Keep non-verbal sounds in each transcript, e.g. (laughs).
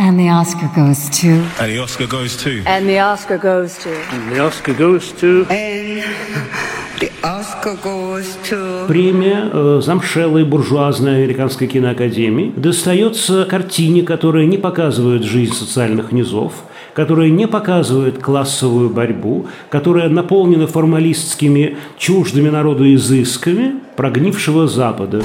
And the Oscar goes to. And the Oscar goes to. And the Oscar goes to. And the Oscar goes to. And the Oscar goes to. Премия э, замшелой буржуазной американской киноакадемии достается картине, которая не показывает жизнь социальных низов, которая не показывает классовую борьбу, которая наполнена формалистскими чуждыми народу изысками прогнившего Запада.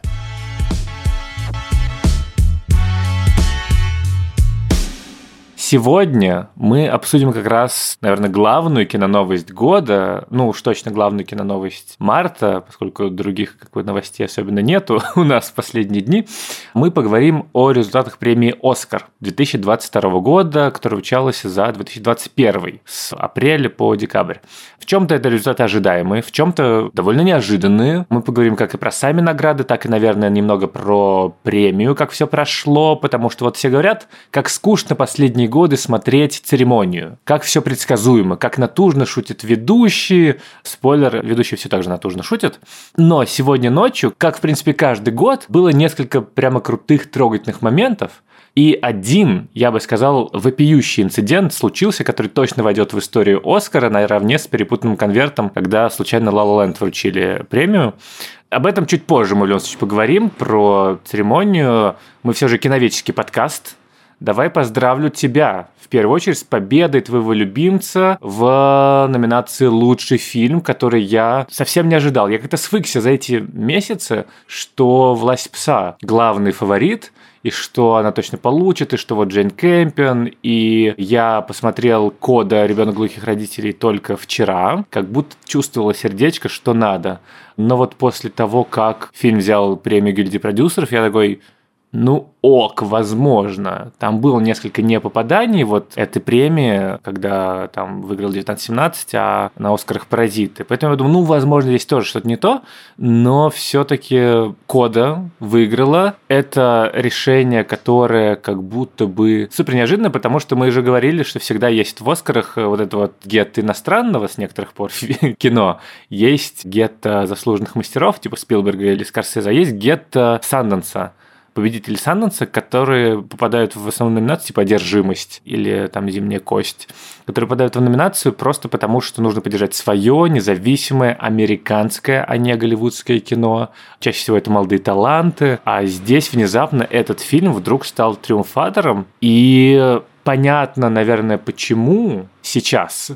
Сегодня мы обсудим как раз, наверное, главную киноновость года, ну уж точно главную киноновость марта, поскольку других как бы, новостей особенно нету (laughs) у нас в последние дни. Мы поговорим о результатах премии «Оскар» 2022 года, которая вручалась за 2021, с апреля по декабрь. В чем-то это результаты ожидаемые, в чем-то довольно неожиданные. Мы поговорим как и про сами награды, так и, наверное, немного про премию, как все прошло, потому что вот все говорят, как скучно последние годы годы смотреть церемонию. Как все предсказуемо, как натужно шутит ведущий. Спойлер, ведущий все так же натужно шутит. Но сегодня ночью, как, в принципе, каждый год, было несколько прямо крутых, трогательных моментов. И один, я бы сказал, вопиющий инцидент случился, который точно войдет в историю Оскара наравне с перепутанным конвертом, когда случайно La La Land вручили премию. Об этом чуть позже мы случае поговорим, про церемонию. Мы все же киноведческий подкаст, Давай поздравлю тебя в первую очередь с победой твоего любимца в номинации «Лучший фильм», который я совсем не ожидал. Я как-то свыкся за эти месяцы, что «Власть пса» главный фаворит, и что она точно получит, и что вот Джейн Кэмпион, и я посмотрел «Кода. Ребенок глухих родителей» только вчера, как будто чувствовала сердечко, что надо. Но вот после того, как фильм взял премию гильдии продюсеров, я такой, ну, ок, возможно. Там было несколько непопаданий вот этой премии, когда там выиграл 1917, а на Оскарах паразиты. Поэтому я думаю, ну, возможно, здесь тоже что-то не то, но все-таки Кода выиграла. Это решение, которое как будто бы супер неожиданно, потому что мы уже говорили, что всегда есть в Оскарах вот это вот гет иностранного с некоторых пор (laughs) кино, есть гет заслуженных мастеров, типа Спилберга или Скорсезе, а есть гет Санденса победители Санденса, которые попадают в основную номинацию, типа «Одержимость» или там «Зимняя кость», которые попадают в номинацию просто потому, что нужно поддержать свое независимое американское, а не голливудское кино. Чаще всего это молодые таланты. А здесь внезапно этот фильм вдруг стал триумфатором. И понятно, наверное, почему сейчас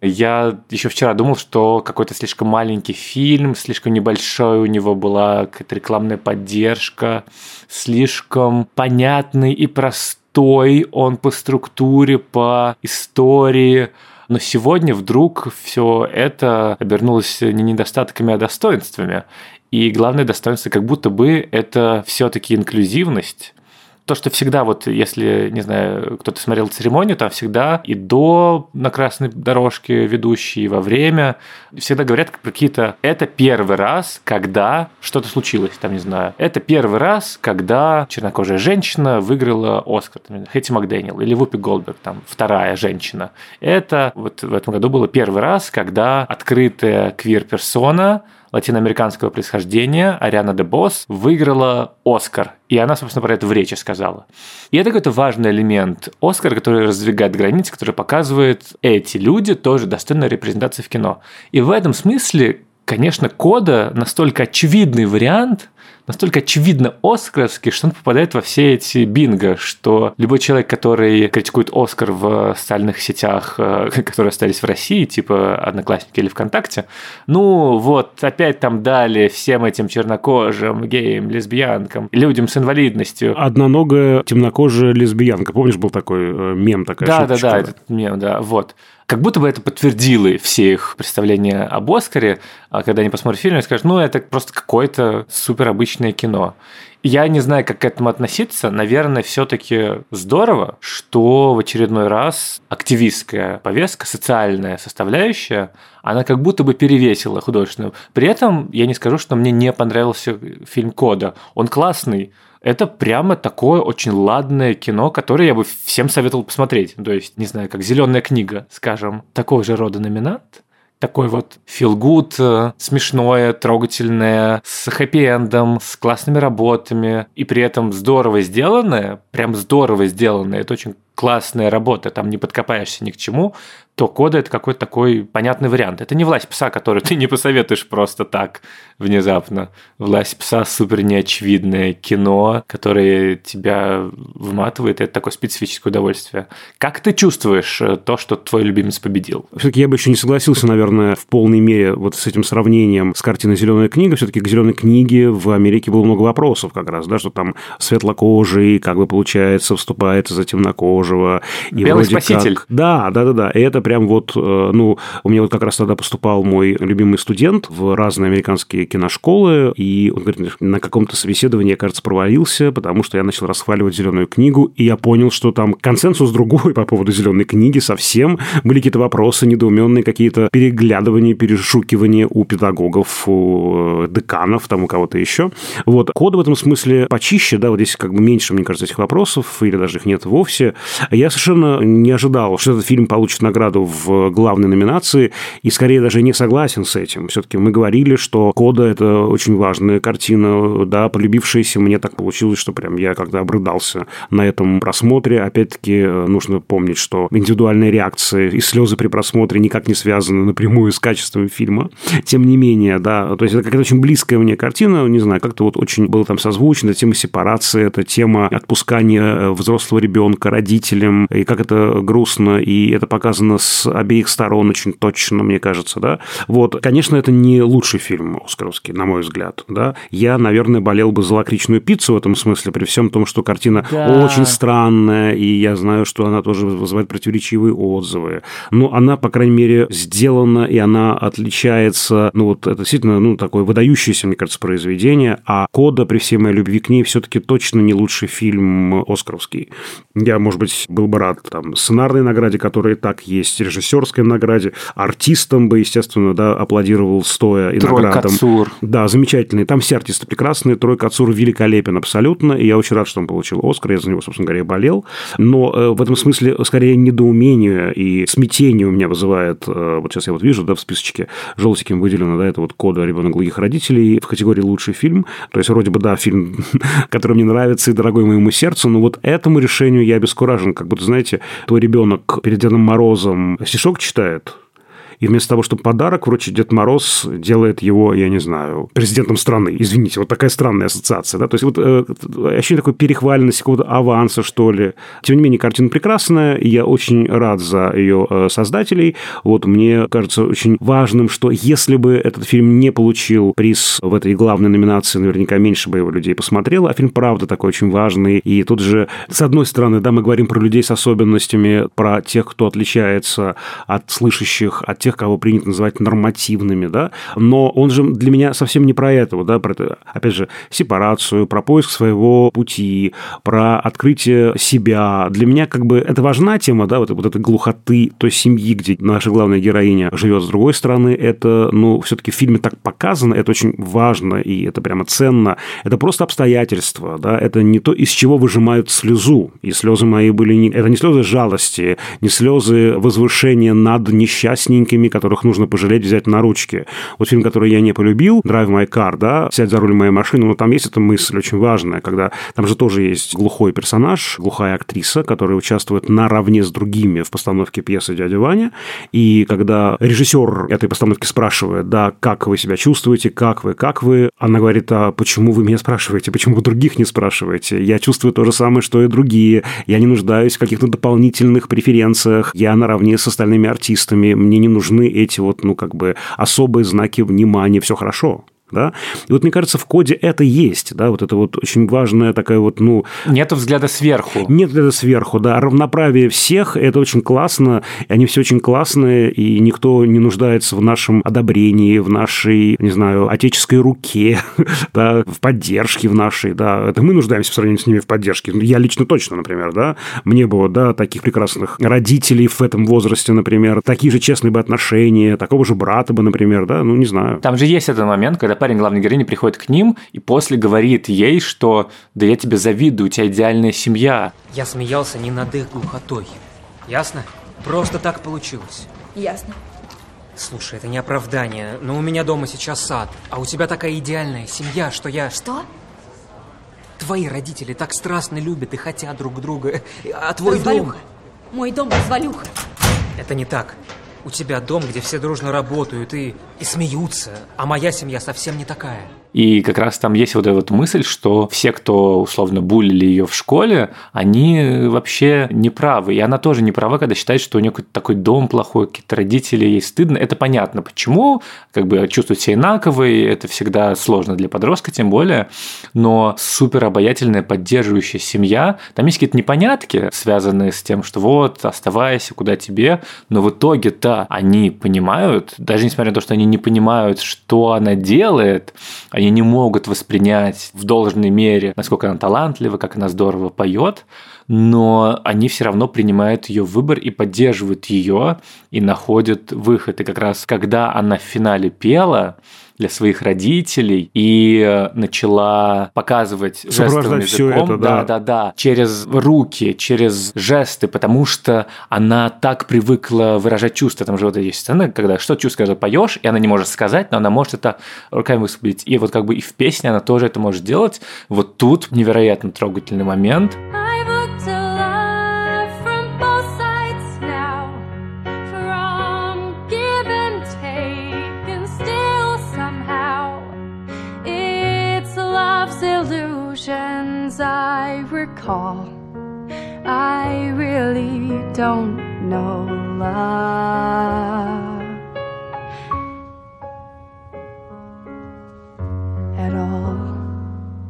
я еще вчера думал, что какой-то слишком маленький фильм, слишком небольшой у него была какая-то рекламная поддержка, слишком понятный и простой он по структуре, по истории. Но сегодня вдруг все это обернулось не недостатками, а достоинствами. И главное достоинство как будто бы это все-таки инклюзивность то, что всегда вот, если, не знаю, кто-то смотрел церемонию, там всегда и до на красной дорожке ведущие, и во время, всегда говорят какие-то, это первый раз, когда что-то случилось, там, не знаю, это первый раз, когда чернокожая женщина выиграла Оскар, там, Хэти Макдэниел или Вупи Голдберг, там, вторая женщина. Это вот в этом году было первый раз, когда открытая квир-персона латиноамериканского происхождения Ариана де Босс выиграла Оскар. И она, собственно, про это в речи сказала. И это какой-то важный элемент Оскара, который раздвигает границы, который показывает, эти люди тоже достойны репрезентации в кино. И в этом смысле, конечно, Кода настолько очевидный вариант – настолько очевидно оскаровский, что он попадает во все эти бинго, что любой человек, который критикует Оскар в социальных сетях, э, (laughs) которые остались в России, типа Одноклассники или ВКонтакте, ну вот опять там дали всем этим чернокожим, геям, лесбиянкам, людям с инвалидностью. Одноногая темнокожая лесбиянка. Помнишь, был такой э, мем такая Да, да, да, этот мем, да, вот. Как будто бы это подтвердило все их представления об Оскаре, а когда они посмотрят фильм, они скажут, ну, это просто какое-то супер обычное кино. Я не знаю, как к этому относиться. Наверное, все-таки здорово, что в очередной раз активистская повестка, социальная составляющая, она как будто бы перевесила художественную. При этом я не скажу, что мне не понравился фильм Кода. Он классный, это прямо такое очень ладное кино, которое я бы всем советовал посмотреть. То есть, не знаю, как зеленая книга, скажем, такого же рода номинант, такой вот good, э, смешное, трогательное, с хэппи-эндом, с классными работами, и при этом здорово сделанное, прям здорово сделанное, это очень классная работа, там не подкопаешься ни к чему, то кода это какой-то такой понятный вариант. Это не власть пса, которую ты не посоветуешь просто так внезапно. Власть пса супер неочевидное кино, которое тебя выматывает, это такое специфическое удовольствие. Как ты чувствуешь э, то, что твой любимец победил? Все-таки я бы еще не согласился, наверное, в полной мере вот с этим сравнением с картиной «Зеленая книга». Все-таки к «Зеленой книге» в Америке было много вопросов как раз, да, что там светлокожий, как бы получается, вступает за темнокожего. И Белый спаситель. Как... Да, да, да, да. И это прям вот, э, ну, у меня вот как раз тогда поступал мой любимый студент в разные американские киношколы, и он говорит, на каком-то собеседовании, я, кажется, провалился, потому что я начал расхваливать зеленую книгу, и я понял, что там консенсус другой (laughs) по поводу зеленой книги совсем. Были какие-то вопросы недоуменные, какие-то переглядывания, перешукивания у педагогов, у э, деканов, там у кого-то еще. Вот. Код в этом смысле почище, да, вот здесь как бы меньше, мне кажется, этих вопросов, или даже их нет вовсе. Я совершенно не ожидал, что этот фильм получит награду награду в главной номинации, и скорее даже не согласен с этим. Все-таки мы говорили, что «Кода» — это очень важная картина, да, полюбившаяся. Мне так получилось, что прям я когда обрыдался на этом просмотре, опять-таки э, нужно помнить, что индивидуальные реакции и слезы при просмотре никак не связаны напрямую с качеством фильма. Тем не менее, да, то есть это какая-то очень близкая мне картина, не знаю, как-то вот очень было там созвучно, тема сепарации, это тема отпускания э, взрослого ребенка родителям, и как это грустно, и это показано с обеих сторон очень точно, мне кажется, да. Вот, конечно, это не лучший фильм оскаровский, на мой взгляд, да. Я, наверное, болел бы за лакричную пиццу в этом смысле, при всем том, что картина да. очень странная, и я знаю, что она тоже вызывает противоречивые отзывы. Но она, по крайней мере, сделана, и она отличается, ну, вот это действительно, ну, такое выдающееся, мне кажется, произведение, а «Кода», при всей моей любви к ней, все-таки точно не лучший фильм оскаровский. Я, может быть, был бы рад там сценарной награде, которая и так есть, есть режиссерской награде, артистам бы, естественно, да, аплодировал стоя и Трой наградам. Кацур. Да, замечательный. Там все артисты прекрасные, Трой Кацур великолепен абсолютно, и я очень рад, что он получил Оскар, я за него, собственно говоря, болел. Но э, в этом смысле скорее недоумение и смятение у меня вызывает, э, вот сейчас я вот вижу, да, в списочке желтеньким выделено, да, это вот кода «Ребенок глухих родителей» в категории «Лучший фильм». То есть, вроде бы, да, фильм, (laughs) который мне нравится и дорогой моему сердцу, но вот этому решению я обескуражен. Как будто, знаете, твой ребенок перед Дедом Морозом стишок читает, и вместо того, чтобы подарок вручить, Дед Мороз делает его, я не знаю, президентом страны. Извините, вот такая странная ассоциация. Да? То есть, вот э, ощущение такой перехваленности, какого-то аванса, что ли. Тем не менее, картина прекрасная, и я очень рад за ее э, создателей. Вот мне кажется очень важным, что если бы этот фильм не получил приз в этой главной номинации, наверняка меньше бы его людей посмотрело. А фильм, правда, такой очень важный. И тут же, с одной стороны, да, мы говорим про людей с особенностями, про тех, кто отличается от слышащих, от тех, кого принято называть нормативными, да, но он же для меня совсем не про этого, да, про, опять же, сепарацию, про поиск своего пути, про открытие себя. Для меня как бы это важна тема, да, вот, вот этой глухоты той семьи, где наша главная героиня живет с другой стороны, это, ну, все-таки в фильме так показано, это очень важно, и это прямо ценно. Это просто обстоятельства, да, это не то, из чего выжимают слезу. И слезы мои были не... Это не слезы жалости, не слезы возвышения над несчастненьким маленькими, которых нужно пожалеть, взять на ручки. Вот фильм, который я не полюбил, Drive My Car, да, сядь за руль моей машины, но там есть эта мысль очень важная, когда там же тоже есть глухой персонаж, глухая актриса, которая участвует наравне с другими в постановке пьесы «Дядя Ваня», и когда режиссер этой постановки спрашивает, да, как вы себя чувствуете, как вы, как вы, она говорит, а почему вы меня спрашиваете, почему вы других не спрашиваете? Я чувствую то же самое, что и другие, я не нуждаюсь в каких-то дополнительных преференциях, я наравне с остальными артистами, мне не нужны эти вот, ну, как бы особые знаки внимания, все хорошо. Да. И вот мне кажется, в коде это есть, да, вот это вот очень важная такая вот, ну... Нету взгляда сверху. Нет взгляда сверху, да. Равноправие всех, это очень классно, и они все очень классные, и никто не нуждается в нашем одобрении, в нашей, не знаю, отеческой руке, (laughs) да, в поддержке в нашей, да. Это мы нуждаемся в сравнении с ними в поддержке. Я лично точно, например, да. Мне было, да, таких прекрасных родителей в этом возрасте, например, такие же честные бы отношения, такого же брата бы, например, да, ну, не знаю. Там же есть этот момент, когда парень главной героини приходит к ним и после говорит ей, что «да я тебе завидую, у тебя идеальная семья». Я смеялся не над их глухотой. Ясно? Просто так получилось. Ясно. Слушай, это не оправдание, но у меня дома сейчас сад, а у тебя такая идеальная семья, что я... Что? Твои родители так страстно любят и хотят друг друга, а твой развалюха. дом... Мой дом развалюха. Это не так. У тебя дом, где все дружно работают и, и смеются, а моя семья совсем не такая. И как раз там есть вот эта вот мысль, что все, кто условно булили ее в школе, они вообще не правы. И она тоже не права, когда считает, что у нее какой-то такой дом плохой, какие-то родители, ей стыдно. Это понятно, почему. Как бы чувствовать себя инаковой, это всегда сложно для подростка, тем более. Но супер обаятельная, поддерживающая семья. Там есть какие-то непонятки, связанные с тем, что вот, оставайся, куда тебе. Но в итоге-то они понимают, даже несмотря на то, что они не понимают, что она делает, они они не могут воспринять в должной мере, насколько она талантлива, как она здорово поет, но они все равно принимают ее выбор и поддерживают ее и находят выход. И как раз когда она в финале пела, для своих родителей и э, начала показывать жестовым всё языком, это, да. да, да, да, через руки, через жесты, потому что она так привыкла выражать чувства. Там же вот есть сцены, когда что чувство, когда поешь, и она не может сказать, но она может это руками высвободить. И вот как бы и в песне она тоже это может делать. Вот тут невероятно трогательный момент. I've I recall. I really don't know love at all.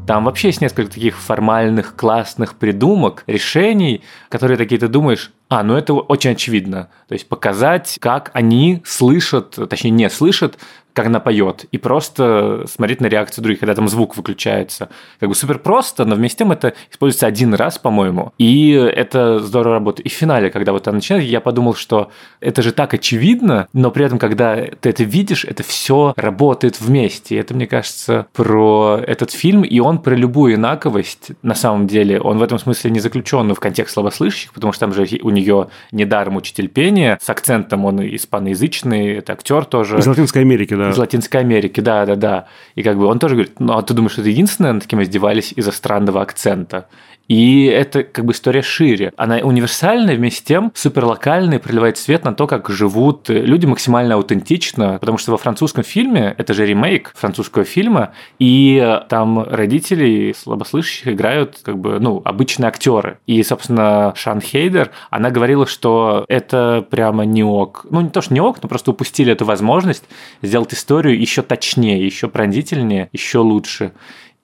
Там вообще есть несколько таких формальных, классных придумок, решений, которые такие ты думаешь, а, ну это очень очевидно. То есть показать, как они слышат, точнее не слышат, как она поет, и просто смотреть на реакцию других, когда там звук выключается. Как бы супер просто, но вместе с тем это используется один раз, по-моему, и это здорово работает. И в финале, когда вот она начинает, я подумал, что это же так очевидно, но при этом, когда ты это видишь, это все работает вместе. И это, мне кажется, про этот фильм, и он про любую инаковость, на самом деле, он в этом смысле не заключен в контекст слабослышащих, потому что там же у нее недаром учитель пения, с акцентом он испаноязычный, это актер тоже. Из Латинской Америки, да. Из Латинской Америки, да, да, да. И как бы он тоже говорит, ну а ты думаешь, что это единственное, над кем издевались из-за странного акцента? И это как бы история шире. Она универсальная, вместе с тем суперлокальная, проливает свет на то, как живут люди максимально аутентично, потому что во французском фильме, это же ремейк французского фильма, и там родители слабослышащих играют как бы, ну, обычные актеры. И, собственно, Шан Хейдер, она говорила, что это прямо не ок. Ну, не то, что не ок, но просто упустили эту возможность сделать историю еще точнее, еще пронзительнее, еще лучше.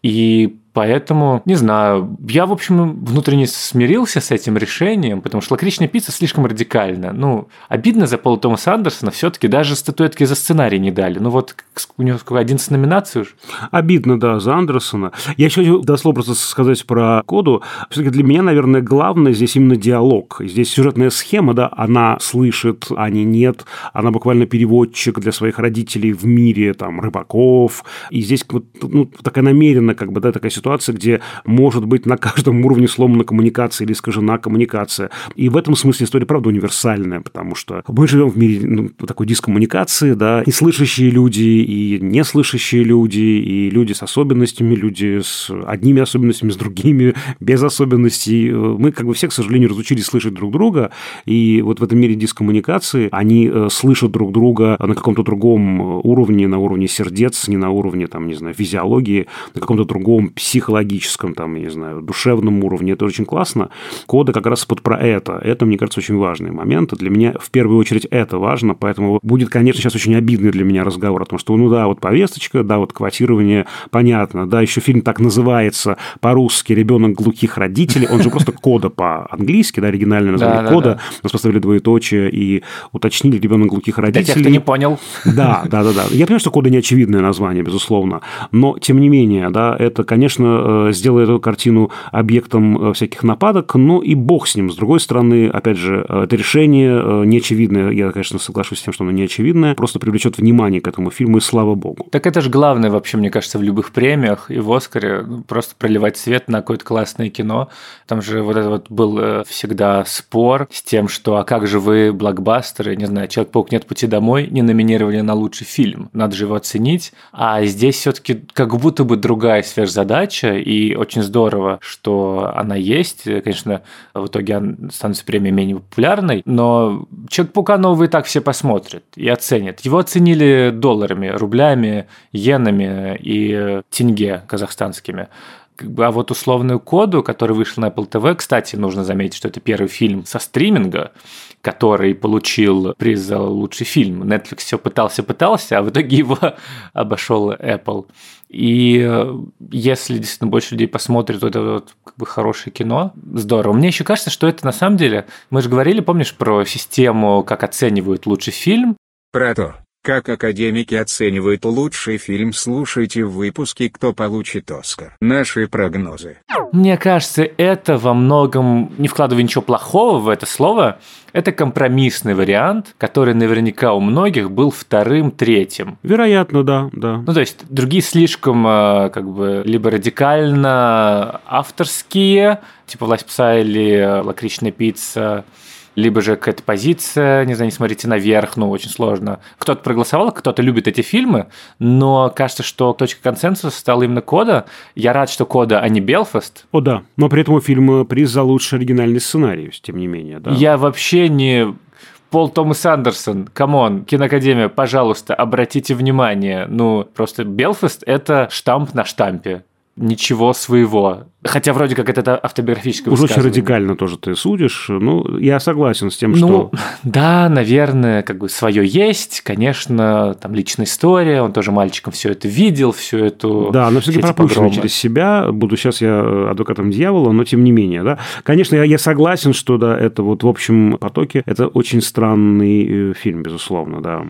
И Поэтому, не знаю, я, в общем, внутренне смирился с этим решением, потому что лакричная пицца слишком радикальна. Ну, обидно за Пола Томаса Андерсона, все-таки даже статуэтки за сценарий не дали. Ну вот у него сколько, 11 номинаций уже. Обидно, да, за Андерсона. Я еще хочу до слова просто сказать про коду. Все-таки для меня, наверное, главное здесь именно диалог. Здесь сюжетная схема, да, она слышит, Ани нет. Она буквально переводчик для своих родителей в мире, там, рыбаков. И здесь вот, ну, такая намеренно, как бы, да, такая ситуация, где может быть на каждом (laughs) уровне сломана коммуникация или искажена коммуникация. И в этом смысле история, правда, универсальная, потому что мы живем в мире ну, такой дискоммуникации, да, и слышащие люди, и неслышащие люди, и люди с особенностями, люди с одними особенностями, с другими, (laughs) без особенностей. Мы как бы все, к сожалению, разучились слышать друг друга, и вот в этом мире дискоммуникации они э, слышат друг друга на каком-то другом уровне, на уровне сердец, не на уровне, там, не знаю, физиологии, на каком-то другом психологическом, там, я не знаю, душевном уровне. Это очень классно. Кода как раз вот про это. Это, мне кажется, очень важный момент. Для меня в первую очередь это важно, поэтому будет, конечно, сейчас очень обидный для меня разговор о том, что, ну да, вот повесточка, да, вот квотирование, понятно, да, еще фильм так называется по-русски «Ребенок глухих родителей», он же просто кода по-английски, да, оригинальное название кода, нас поставили двоеточие и уточнили «Ребенок глухих родителей». Для тех, кто не понял. Да, да, да, да. Я понимаю, что кода не очевидное название, безусловно, но, тем не менее, да, это, конечно, э, сделает эту картину объектом э, всяких нападок, но и бог с ним. С другой стороны, опять же, э, это решение неочевидное, я, конечно, соглашусь с тем, что оно неочевидное, просто привлечет внимание к этому фильму, и слава богу. Так это же главное вообще, мне кажется, в любых премиях и в Оскаре, ну, просто проливать свет на какое-то классное кино. Там же вот это вот был всегда спор с тем, что а как же вы, блокбастеры, не знаю, Человек-паук нет пути домой, не номинировали на лучший фильм. Надо же его оценить. А здесь все-таки как будто бы другая сверхзадача, и очень здорово, что она есть. Конечно, в итоге становится премия менее популярной, но Человек-паука новый так все посмотрят и оценят. Его оценили долларами, рублями, йенами и тенге казахстанскими а вот условную коду, который вышел на Apple TV, кстати, нужно заметить, что это первый фильм со стриминга, который получил приз за лучший фильм. Netflix все пытался-пытался, а в итоге его (laughs) обошел Apple. И э, если действительно больше людей посмотрит вот это вот как бы хорошее кино, здорово. Мне еще кажется, что это на самом деле... Мы же говорили, помнишь, про систему, как оценивают лучший фильм? Про то, как академики оценивают лучший фильм, слушайте в выпуске «Кто получит Оскар». Наши прогнозы. Мне кажется, это во многом, не вкладывая ничего плохого в это слово, это компромиссный вариант, который наверняка у многих был вторым, третьим. Вероятно, да, да. Ну, то есть, другие слишком, э, как бы, либо радикально авторские, типа «Власть пса» или «Лакричная пицца», либо же какая-то позиция, не знаю, не смотрите наверх, ну, очень сложно. Кто-то проголосовал, кто-то любит эти фильмы, но кажется, что точка консенсуса стала именно Кода. Я рад, что Кода, а не Белфаст. О, да. Но при этом у фильма приз за лучший оригинальный сценарий, тем не менее, да. Я вообще не... Пол Томас Андерсон, come on, киноакадемия, пожалуйста, обратите внимание. Ну, просто Белфаст – это штамп на штампе ничего своего. Хотя вроде как это автобиографическое Уже очень радикально тоже ты судишь. Ну, я согласен с тем, что... Ну, да, наверное, как бы свое есть. Конечно, там личная история. Он тоже мальчиком все это видел, всю эту... Да, но все-таки пропущено через себя. Буду сейчас я адвокатом дьявола, но тем не менее, да. Конечно, я, я согласен, что, да, это вот в общем потоке, это очень странный э, фильм, безусловно, да.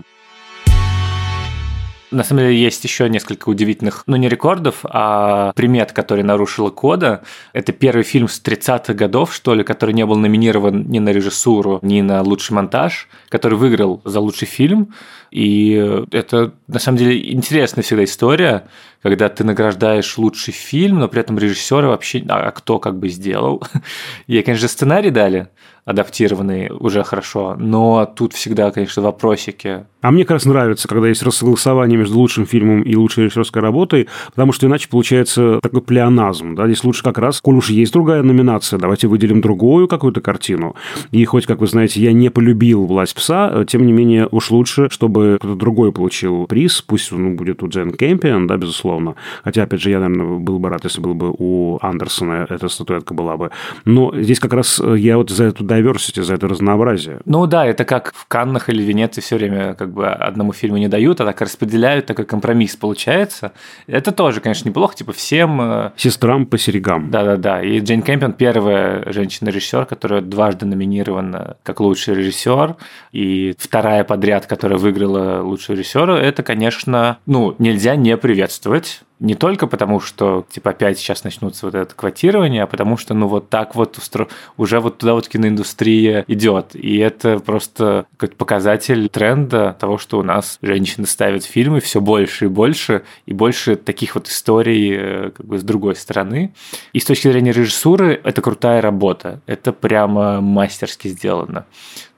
На самом деле есть еще несколько удивительных, ну не рекордов, а примет, которые нарушила Кода. Это первый фильм с 30-х годов, что ли, который не был номинирован ни на режиссуру, ни на лучший монтаж, который выиграл за лучший фильм. И это, на самом деле, интересная всегда история, когда ты награждаешь лучший фильм, но при этом режиссера вообще, а кто как бы сделал. (laughs) Ей, конечно, сценарий дали, адаптированный уже хорошо, но тут всегда, конечно, вопросики. А мне как раз нравится, когда есть рассогласование между лучшим фильмом и лучшей режиссерской работой, потому что иначе получается такой плеоназм. Да? Здесь лучше как раз, коль уж есть другая номинация, давайте выделим другую какую-то картину. И хоть, как вы знаете, я не полюбил «Власть пса», тем не менее уж лучше, чтобы кто-то другой получил приз, пусть он будет у Джен Кемпион, да, безусловно. Хотя, опять же, я, наверное, был бы рад, если был бы у Андерсона эта статуэтка была бы. Но здесь как раз я вот за эту diversity, за это разнообразие. Ну да, это как в Каннах или Венеции все время как бы одному фильму не дают, а так распределяют, такой компромисс получается. Это тоже, конечно, неплохо, типа всем... Э, Сестрам по серегам. Да-да-да. И Джейн Кэмпион первая женщина-режиссер, которая дважды номинирована как лучший режиссер, и вторая подряд, которая выиграла лучшего режиссера, это, конечно, ну, нельзя не приветствовать не только потому, что, типа, опять сейчас начнутся вот это квотирование, а потому что, ну, вот так вот устро... уже вот туда вот киноиндустрия идет. И это просто какой-то показатель тренда того, что у нас женщины ставят фильмы все больше и больше, и больше таких вот историй э, как бы с другой стороны. И с точки зрения режиссуры это крутая работа. Это прямо мастерски сделано.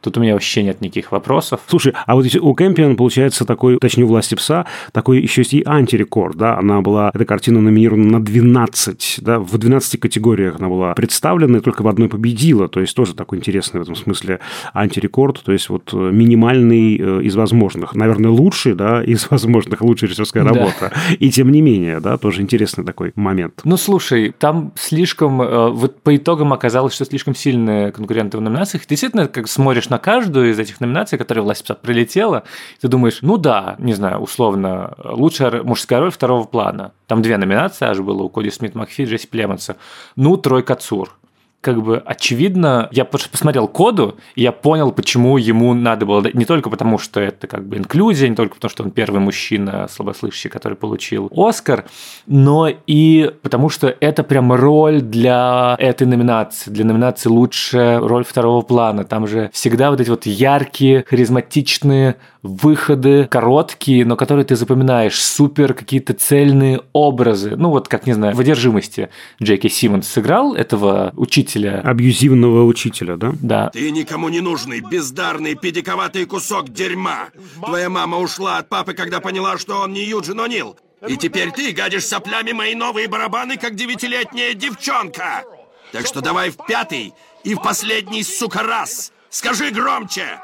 Тут у меня вообще нет никаких вопросов. Слушай, а вот у Кэмпион получается такой, точнее, у власти пса, такой еще есть и антирекорд, да? Она была эта картина номинирована на 12, да, в 12 категориях она была представлена, и только в одной победила, то есть тоже такой интересный в этом смысле антирекорд, то есть вот минимальный э, из возможных, наверное, лучший, да, (laughs) из возможных, лучшая режиссерская работа, да. и тем не менее, да, тоже интересный такой момент. Ну, слушай, там слишком, э, вот по итогам оказалось, что слишком сильные конкуренты в номинациях, действительно, как смотришь на каждую из этих номинаций, которая власть прилетела, ты думаешь, ну да, не знаю, условно, лучшая мужская роль второго плана. Там две номинации аж было у Коди Смит Макфи, Джесси Племонса. Ну, тройка Цур как бы очевидно, я посмотрел коду, и я понял, почему ему надо было, не только потому, что это как бы инклюзия, не только потому, что он первый мужчина слабослышащий, который получил Оскар, но и потому, что это прям роль для этой номинации, для номинации лучшая роль второго плана. Там же всегда вот эти вот яркие, харизматичные выходы, короткие, но которые ты запоминаешь, супер какие-то цельные образы. Ну вот, как, не знаю, в «Одержимости» Джеки Симмонс сыграл этого учителя. Абьюзивного учителя, да? Да. Ты никому не нужный, бездарный, педиковатый кусок дерьма. Твоя мама ушла от папы, когда поняла, что он не Юджин О'Нил. И теперь ты гадишь соплями мои новые барабаны, как девятилетняя девчонка. Так что давай в пятый и в последний, сука, раз. Скажи громче.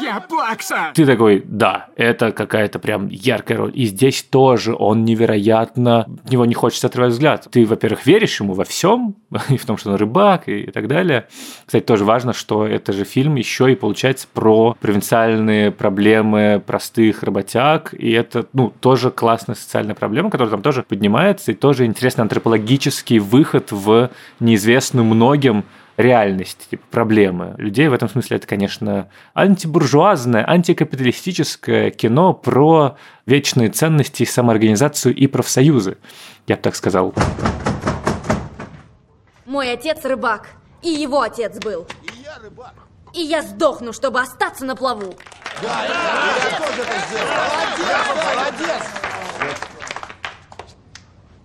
Я плакса! Ты такой, да, это какая-то прям яркая роль. И здесь тоже он невероятно... В него не хочется отрывать взгляд. Ты, во-первых, веришь ему во всем, (laughs) и в том, что он рыбак, и так далее. Кстати, тоже важно, что это же фильм еще и получается про провинциальные проблемы простых работяг, и это, ну, тоже классная социальная проблема, которая там тоже поднимается, и тоже интересный антропологический выход в неизвестную многим реальность, типа проблемы людей. В этом смысле это, конечно, антибуржуазное, антикапиталистическое кино про вечные ценности, самоорганизацию и профсоюзы, я бы так сказал. Мой отец рыбак, и его отец был. И я рыбак. И я сдохну, чтобы остаться на плаву. Да, да, да, я тоже это сделал. Молодец, молодец.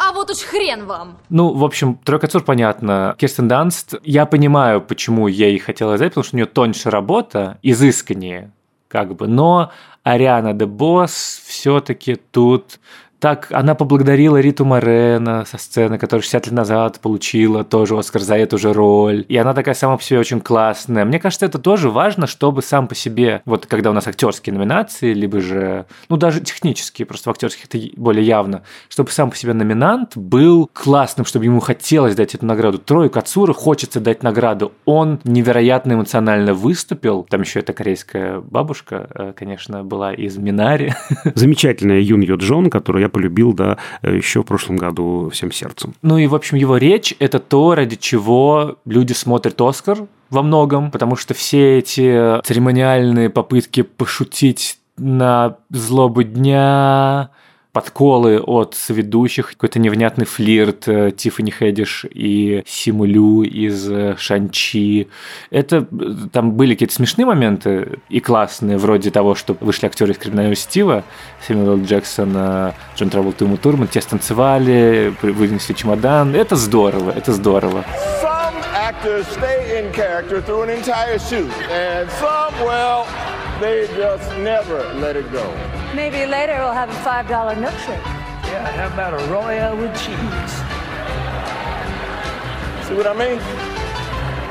А вот уж хрен вам. Ну, в общем, «Тройка Цур» понятно. Кирстен Данст, я понимаю, почему ей хотела взять, потому что у нее тоньше работа, изысканнее, как бы. Но Ариана де Босс все-таки тут так, она поблагодарила Риту Морено со сцены, которая 60 лет назад получила тоже Оскар за эту же роль. И она такая сама по себе очень классная. Мне кажется, это тоже важно, чтобы сам по себе, вот когда у нас актерские номинации, либо же, ну даже технические, просто в актерских это более явно, чтобы сам по себе номинант был классным, чтобы ему хотелось дать эту награду. Трою Кацура хочется дать награду. Он невероятно эмоционально выступил. Там еще эта корейская бабушка, э, конечно, была из Минари. (laughs) Замечательная Юн Йо Джон, которую я полюбил, да, еще в прошлом году всем сердцем. Ну и, в общем, его речь – это то, ради чего люди смотрят «Оскар», во многом, потому что все эти церемониальные попытки пошутить на злобу дня, подколы от ведущих, какой-то невнятный флирт э, Тиффани Хэдиш и Симулю из э, Шанчи. Это э, там были какие-то смешные моменты и классные, вроде того, что вышли актеры из Криминального Стива, Сэмюэл Джексон, Джон Траволта и Ума Турман, те станцевали, вынесли чемодан. Это здорово, это здорово. actors stay in character through an entire shoot, and some, well, they just never let it go. Maybe later we'll have a $5 milkshake. Yeah, how about a Royale with cheese? See what I mean?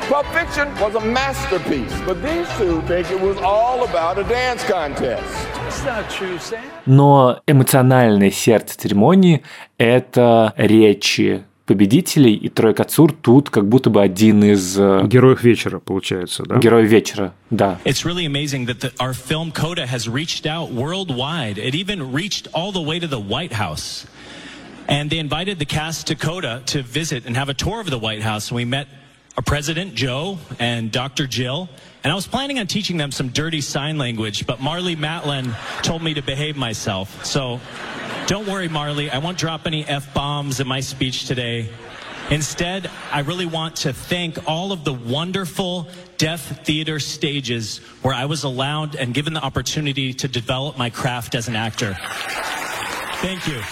Pulp Fiction was a masterpiece, but these two think it was all about a dance contest. That's not true, Sam. Но эмоциональное сердце церемонии – это речи победителей, и Тройка Цур тут как будто бы один из... Героев вечера, получается, да? Героев вечера, да. It's really amazing that the, our film Coda has reached out worldwide. It even reached all the way to the White House. And they invited the cast to Coda to visit and have a tour of the White House. And we met our president, Joe, and Dr. Jill. And I was planning on teaching them some dirty sign language, but Marley Matlin told me to behave myself. So don't worry, Marley. I won't drop any F bombs in my speech today. Instead, I really want to thank all of the wonderful deaf theater stages where I was allowed and given the opportunity to develop my craft as an actor. Thank you.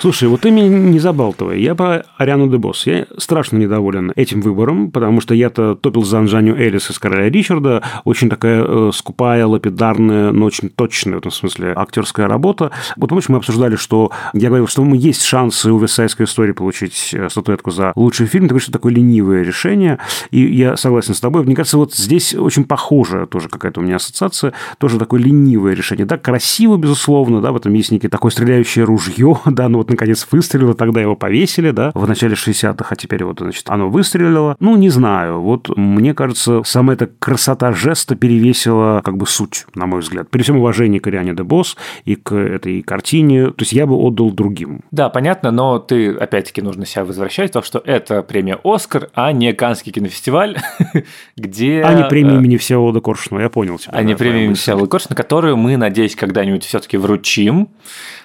Слушай, вот ты меня не забалтывай. Я про Ариану Дебос. Я страшно недоволен этим выбором, потому что я-то топил за Анжаню Элис из «Короля Ричарда». Очень такая э, скупая, лапидарная, но очень точная в этом смысле актерская работа. Вот помнишь, мы обсуждали, что я говорил, что есть шансы у «Версайской истории» получить э, статуэтку за лучший фильм. Ты говоришь, что такое ленивое решение. И я согласен с тобой. Мне кажется, вот здесь очень похоже тоже какая-то у меня ассоциация. Тоже такое ленивое решение. Да, красиво, безусловно, да, в этом есть некое такое стреляющее ружье, (laughs) да, ну вот наконец выстрелило, тогда его повесили, да, в начале 60-х, а теперь вот, значит, оно выстрелило. Ну, не знаю, вот мне кажется, сама эта красота жеста перевесила как бы суть, на мой взгляд. При всем уважении к Ариане де Босс и к этой картине, то есть я бы отдал другим. Да, понятно, но ты, опять-таки, нужно себя возвращать, то, что это премия «Оскар», а не Каннский кинофестиваль, (laughs) где... А не премия имени Всеволода Коршунова, я понял тебя. А не премия имени. Всеволода Коршунова, которую мы, надеюсь, когда-нибудь все-таки вручим.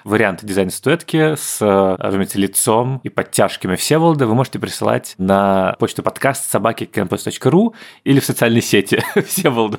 Варианты дизайна статуэтки с, э, разумеется, лицом и подтяжками Всеволода вы можете присылать на почту подкаст собаки или в социальной сети (laughs) Всеволода.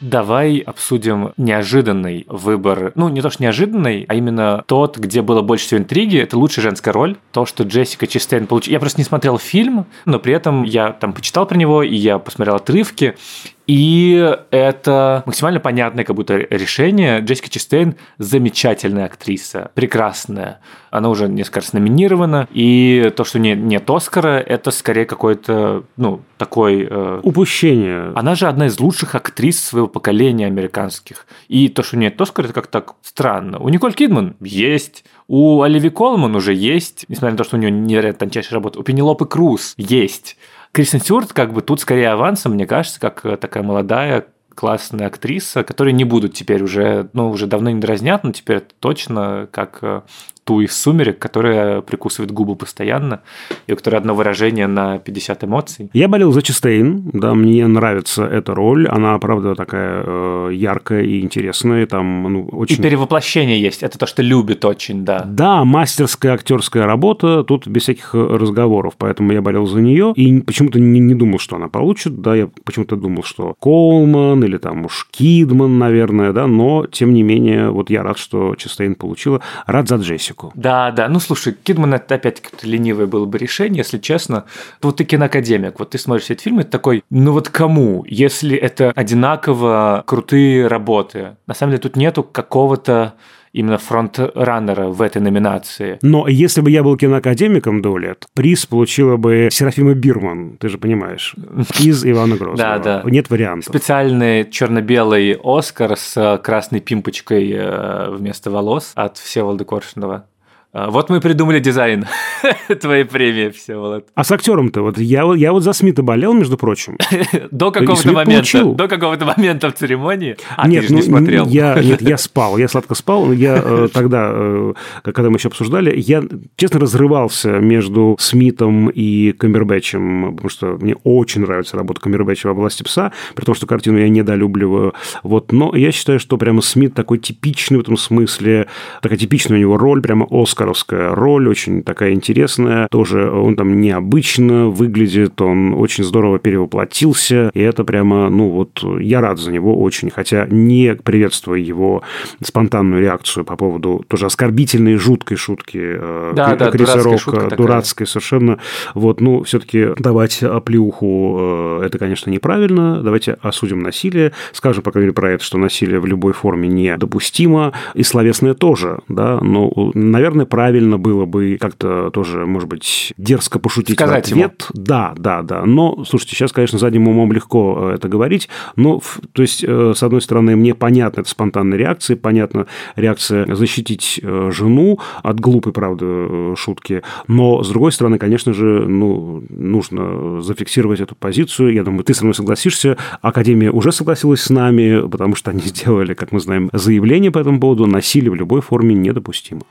Давай обсудим неожиданный выбор. Ну, не то, что неожиданный, а именно тот, где было больше всего интриги. Это лучшая женская роль. То, что Джессика Честейн получила. Я просто не смотрел фильм, но при этом я там почитал про него, и я посмотрел отрывки. И это максимально понятное как будто решение. Джессика Честейн замечательная актриса, прекрасная. Она уже несколько раз номинирована. И то, что не, нет Оскара, это скорее какой-то, ну, такой... э, Упущение. она же одна из лучших актрис своего поколения американских. И то, что нет Оскара, это как так странно. У Николь Кидман есть. У Оливии Колман уже есть, несмотря на то, что у нее невероятно тончайшая работа. У Пенелопы Круз есть. Кристен Стюарт как бы тут скорее авансом, мне кажется, как э, такая молодая классная актриса, которые не будут теперь уже, ну, уже давно не дразнят, но теперь точно как э, ту из «Сумерек», которая прикусывает губы постоянно, и у которой одно выражение на 50 эмоций. Я болел за Честейн, да, мне нравится эта роль, она, правда, такая э, яркая и интересная, там, ну, очень... И перевоплощение есть, это то, что любит очень, да. Да, мастерская актерская работа, тут без всяких э, разговоров, поэтому я болел за нее и почему-то не, не думал, что она получит, да, я почему-то думал, что Колман или там уж Кидман, наверное, да, но тем не менее, вот я рад, что Честейн получила, рад за Джессику. Да, да. Ну, слушай, Кидман это опять-таки ленивое было бы решение, если честно. Вот ты киноакадемик, вот ты смотришь этот фильм, и ты такой, ну вот кому, если это одинаково крутые работы? На самом деле тут нету какого-то именно фронтраннера в этой номинации. Но если бы я был киноакадемиком до лет, приз получила бы Серафима Бирман, ты же понимаешь, из Ивана Грозного. (laughs) Да, да. Нет вариантов. Специальный черно-белый Оскар с красной пимпочкой э, вместо волос от Всеволода Коршунова. А, Вот мы придумали дизайн (laughs) твоей премии, Всеволод. А с актером-то вот я, вот- я вот за Смита болел, между прочим. (laughs) До какого-то момента, получил. до какого-то момента в церемонии. А, нет, ты же не ну, смотрел. Я, (laughs) нет, я спал, я сладко спал. Я э, тогда, э, когда мы еще обсуждали, я, честно, разрывался между Смитом и Камбербэтчем, потому что мне очень нравится работа Камбербэтча в области пса, при том, что картину я недолюбливаю. Вот, но я считаю, что прямо Смит такой типичный в этом смысле, такая типичная у него роль, прямо оскаровская роль, очень такая интересная. Тоже он там необычно выглядит, он очень здорово перевоплотился, и это прямо, ну вот, я рад за него очень, хотя не приветствую его спонтанную реакцию по поводу тоже оскорбительной, жуткой шутки э, Да, да, Криса дурацкая Рока, дурацкой совершенно. Вот, ну, все-таки давать оплеуху, э, это, конечно, неправильно. Давайте осудим насилие, скажем, по крайней мере, про это, что насилие в любой форме недопустимо, и словесное тоже, да, но, наверное, правильно было бы как-то тоже, может быть, дерзко пошутить Сказать в ответ. Да, да, да. Но, слушайте, сейчас, конечно, задним умом легко э, это говорить, но, то есть, э, с одной стороны, мне понятна эта спонтанная реакция, понятна реакция защитить э, жену от глупой, правда, шутки, но, с другой стороны, конечно же, ну, нужно зафиксировать эту позицию. Я думаю, ты со мной согласишься. Академия уже согласилась с нами, потому что они (laughs) сделали, как мы знаем, заявление по этому поводу. Насилие в любой форме недопустимо.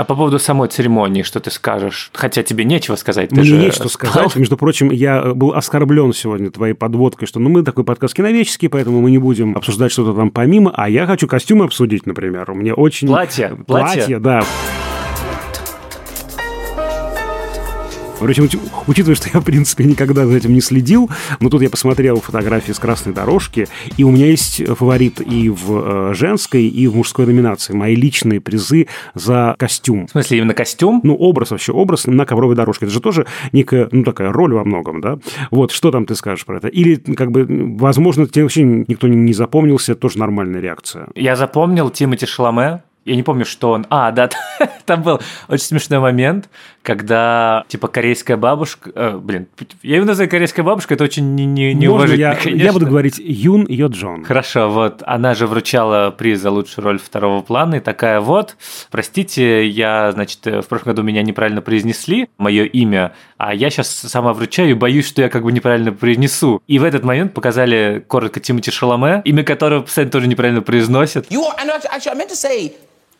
А по поводу самой церемонии, что ты скажешь? Хотя тебе нечего сказать. ты Мне же что спал. сказать. Между прочим, я был оскорблен сегодня твоей подводкой, что ну, мы такой подкаст киновеческий, поэтому мы не будем обсуждать что-то там помимо, а я хочу костюмы обсудить, например. Мне очень... Платье, платье. Платье, да. Впрочем, уч- учитывая, что я, в принципе, никогда за этим не следил, но тут я посмотрел фотографии с красной дорожки, и у меня есть фаворит и в э, женской, и в мужской номинации. Мои личные призы за костюм. В смысле, именно костюм? Ну, образ вообще, образ на ковровой дорожке. Это же тоже некая, ну, такая роль во многом, да? Вот, что там ты скажешь про это? Или, как бы, возможно, тебе вообще никто не запомнился, это тоже нормальная реакция. Я запомнил Тимоти Шаломе. Я не помню, что он... А, да, (laughs) там был очень смешной момент, когда, типа, корейская бабушка... э, блин, я его называю корейская бабушка, это очень не, не, Можно неуважительно, я, конечно. я буду говорить Юн Йо Джон. Хорошо, вот она же вручала приз за лучшую роль второго плана, и такая вот, простите, я, значит, э, в прошлом году меня неправильно произнесли, мое имя, а я сейчас сама вручаю и боюсь, что я как бы неправильно произнесу. И в этот момент показали коротко Тимати Шаломе, имя которого постоянно тоже неправильно произносят. You are, and actually, I meant to say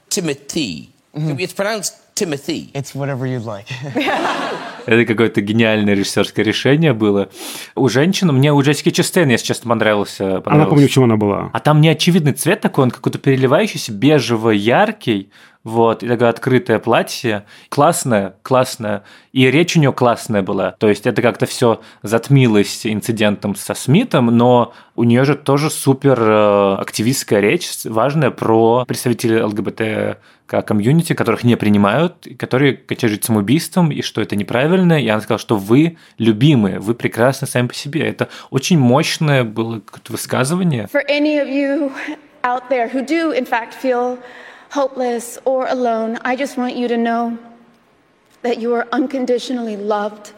Timothy. It's pronounced Timothy. It's whatever you'd like. (laughs) (laughs) Это какое-то гениальное режиссерское решение было. У женщин, мне у Джессики Честейн, если честно, понравился. Она, помню, чем она была. А там неочевидный цвет такой, он какой-то переливающийся, бежево-яркий, вот, и такое открытое платье. Классное, классное. И речь у нее классная была. То есть это как-то все затмилось инцидентом со Смитом, но у нее же тоже супер э, активистская речь, важная про представителей ЛГБТ комьюнити, которых не принимают, которые жить самоубийством, и что это неправильно. И она сказала, что вы любимые, вы прекрасны сами по себе. Это очень мощное было высказывание. For any of you out there who do, in fact, feel hopeless or alone, I just want you to know that you are unconditionally loved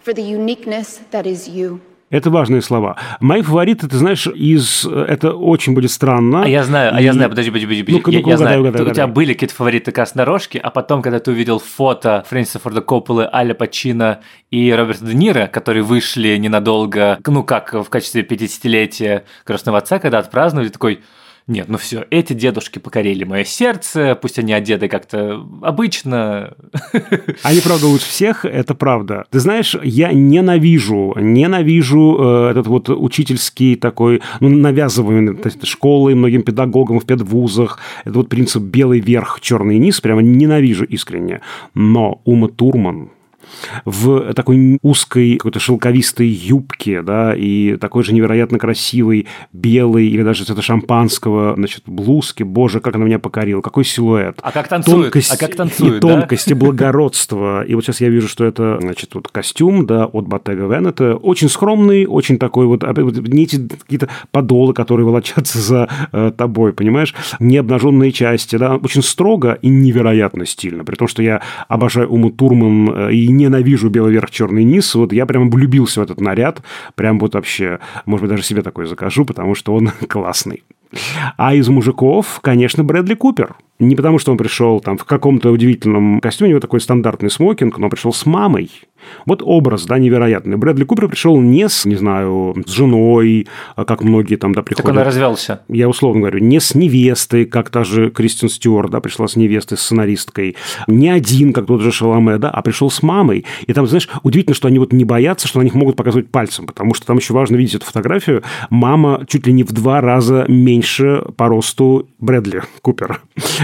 for the uniqueness that is you. Это важные слова. Мои фавориты, ты знаешь, из... Это очень будет странно. А я знаю, а И- я знаю, подожди, подожди, подожди, Ну-ка, я, ну-ка, я угадай, знаю, угадай, у тебя угадай. были какие-то фавориты краснорожки, а потом, когда ты увидел фото Фрэнсиса Форда Копполы, Аля Пачино и Роберта Де Ниро, которые вышли ненадолго, ну как, в качестве 50-летия Крестного Отца, когда отпраздновали, такой, нет, ну все, эти дедушки покорили мое сердце, пусть они одеты как-то обычно. (laughs) Они, правда, лучше всех, это правда. Ты знаешь, я ненавижу, ненавижу э, этот вот учительский такой, ну, навязываемый то есть, школой, многим педагогам в педвузах, это вот принцип белый верх, черный низ, прямо ненавижу искренне. Но Ума Турман, в такой узкой какой-то шелковистой юбке, да, и такой же невероятно красивой белой или даже цвета шампанского, значит, блузки. Боже, как она меня покорила, какой силуэт. А как танцует? Тонкость А как танцует, и да? тонкость, и благородство. И вот сейчас я вижу, что это, значит, вот костюм, да, от Bottega Veneta. Очень скромный, очень такой вот, опять вот не эти какие-то подолы, которые волочатся за э, тобой, понимаешь? Не обнаженные части, да, очень строго и невероятно стильно. При том, что я обожаю Уму Турман э, и ненавижу белый верх, черный низ, вот я прям влюбился в этот наряд, прям вот вообще, может быть, даже себе такой закажу, потому что он (laughs) классный. А из мужиков, конечно, Брэдли Купер. Не потому, что он пришел там в каком-то удивительном костюме, у него такой стандартный смокинг, но он пришел с мамой. Вот образ, да, невероятный. Брэдли Купер пришел не с, не знаю, с женой, а как многие там, да, приходят. он развелся. Я условно говорю, не с невестой, как та же Кристин Стюарт, да, пришла с невестой, с сценаристкой. Не один, как тот же Шаломе, да, а пришел с мамой. И там, знаешь, удивительно, что они вот не боятся, что на них могут показывать пальцем, потому что там еще важно видеть эту фотографию. Мама чуть ли не в два раза меньше по росту Брэдли Купера.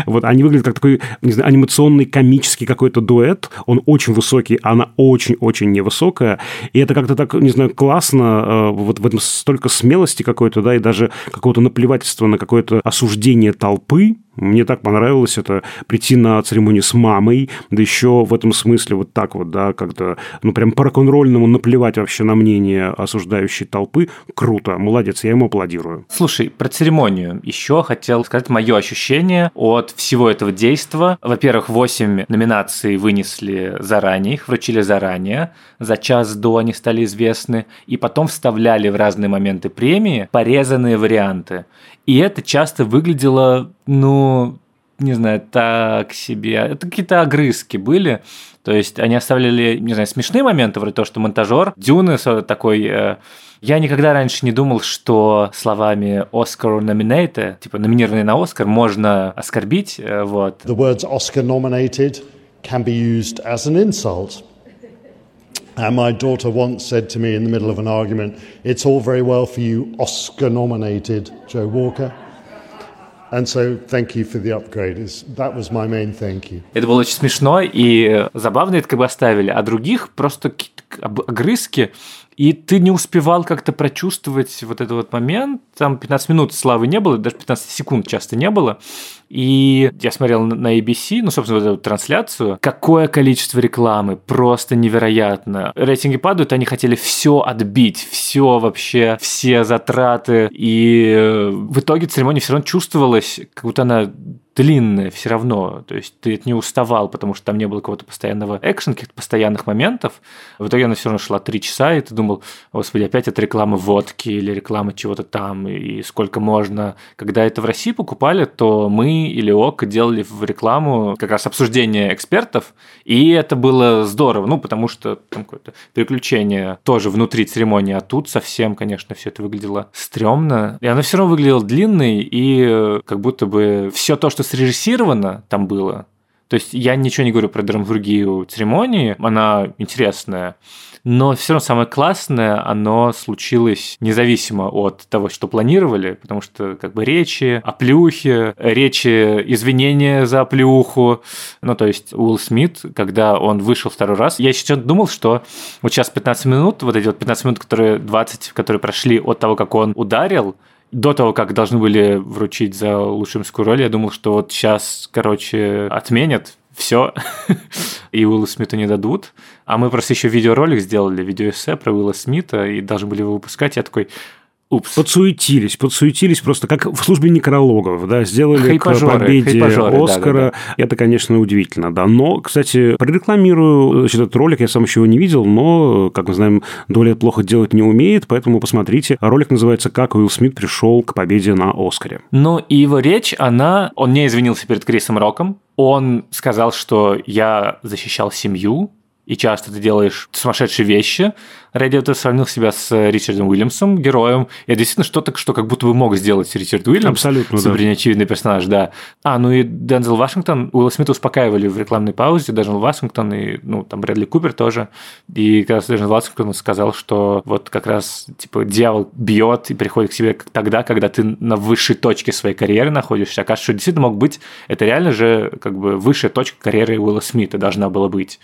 Вот они выглядят как такой, не знаю, анимационный комический какой-то дуэт. Он очень высокий, она очень-очень невысокая. И это как-то так, не знаю, классно. э, Вот в этом столько смелости какой-то, да, и даже какого-то наплевательства на какое-то осуждение толпы. Мне так понравилось это прийти на церемонию с мамой, да еще в этом смысле вот так вот, да, как-то, ну, прям по рок-н-ролльному наплевать вообще на мнение осуждающей толпы. Круто, молодец, я ему аплодирую. Слушай, про церемонию еще хотел сказать мое ощущение от всего этого действа. Во-первых, 8 номинаций вынесли заранее, их вручили заранее, за час до они стали известны, и потом вставляли в разные моменты премии порезанные варианты. И это часто выглядело, ну, не знаю, так себе. Это какие-то огрызки были. То есть они оставляли, не знаю, смешные моменты, вроде того, что монтажер Дюны такой... э, я никогда раньше не думал, что словами «Oscar nominated», типа номинированный на Оскар, можно оскорбить, э, вот. The words Oscar nominated can be used as an insult. And my daughter once said to me in the middle of an argument, It's all very well for you, Oscar nominated Joe Walker. Это было очень смешно и забавно это как бы оставили, а других просто огрызки, и ты не успевал как-то прочувствовать вот этот вот момент. Там 15 минут славы не было, даже 15 секунд часто не было. И я смотрел на ABC, ну, собственно, вот эту трансляцию. Какое количество рекламы, просто невероятно. Рейтинги падают, они хотели все отбить, все вообще, все затраты. И в итоге церемония все равно чувствовалась, как будто она длинная все равно. То есть ты не уставал, потому что там не было какого-то постоянного экшен, каких-то постоянных моментов. В итоге она все равно шла три часа, и ты думал, господи, опять это реклама водки или реклама чего-то там, и сколько можно. Когда это в России покупали, то мы или ОК делали в рекламу как раз обсуждение экспертов, и это было здорово, ну, потому что там какое-то переключение тоже внутри церемонии, а тут совсем, конечно, все это выглядело стрёмно. И она все равно выглядела длинной, и как будто бы все то, что срежиссировано там было. То есть я ничего не говорю про драматургию церемонии, она интересная, но все равно самое классное, оно случилось независимо от того, что планировали, потому что как бы речи о плюхе, речи извинения за плюху, ну то есть Уилл Смит, когда он вышел второй раз, я сейчас думал, что вот сейчас 15 минут, вот эти вот 15 минут, которые 20, которые прошли от того, как он ударил, до того, как должны были вручить за лучшую роль, я думал, что вот сейчас, короче, отменят все, (laughs) и Уиллу Смиту не дадут. А мы просто еще видеоролик сделали, видеоэссе про Уилла Смита, и должны были его выпускать. Я такой, Упс. Подсуетились, подсуетились просто как в службе некрологов, да, сделали к победе Оскара. Да, да, да. Это, конечно, удивительно, да. Но, кстати, прорекламирую значит, этот ролик, я сам еще его не видел, но, как мы знаем, Доля плохо делать не умеет, поэтому посмотрите. Ролик называется «Как Уилл Смит пришел к победе на Оскаре». Ну, и его речь, она... Он не извинился перед Крисом Роком, он сказал, что я защищал семью, и часто ты делаешь сумасшедшие вещи, этого сравнил себя с Ричардом Уильямсом, героем. И действительно что-то, что как будто бы мог сделать Ричард Уильямс. Абсолютно, да. очевидный персонаж, да. А, ну и Дензел Вашингтон, Уилла Смита успокаивали в рекламной паузе, Дензел Вашингтон и, ну, там, Брэдли Купер тоже. И как раз Дензел Вашингтон сказал, что вот как раз, типа, дьявол бьет и приходит к себе тогда, когда ты на высшей точке своей карьеры находишься. Оказывается, что действительно мог быть, это реально же, как бы, высшая точка карьеры Уилла Смита должна была быть.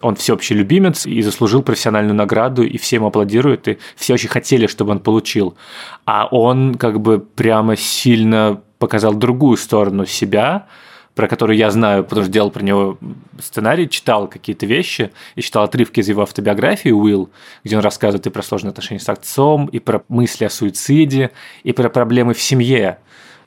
Он всеобщий любимец и заслужил профессиональную награду и все ему аплодируют, и все очень хотели, чтобы он получил. А он как бы прямо сильно показал другую сторону себя, про которую я знаю, потому что делал про него сценарий, читал какие-то вещи и читал отрывки из его автобиографии Уилл, где он рассказывает и про сложные отношения с отцом, и про мысли о суициде, и про проблемы в семье.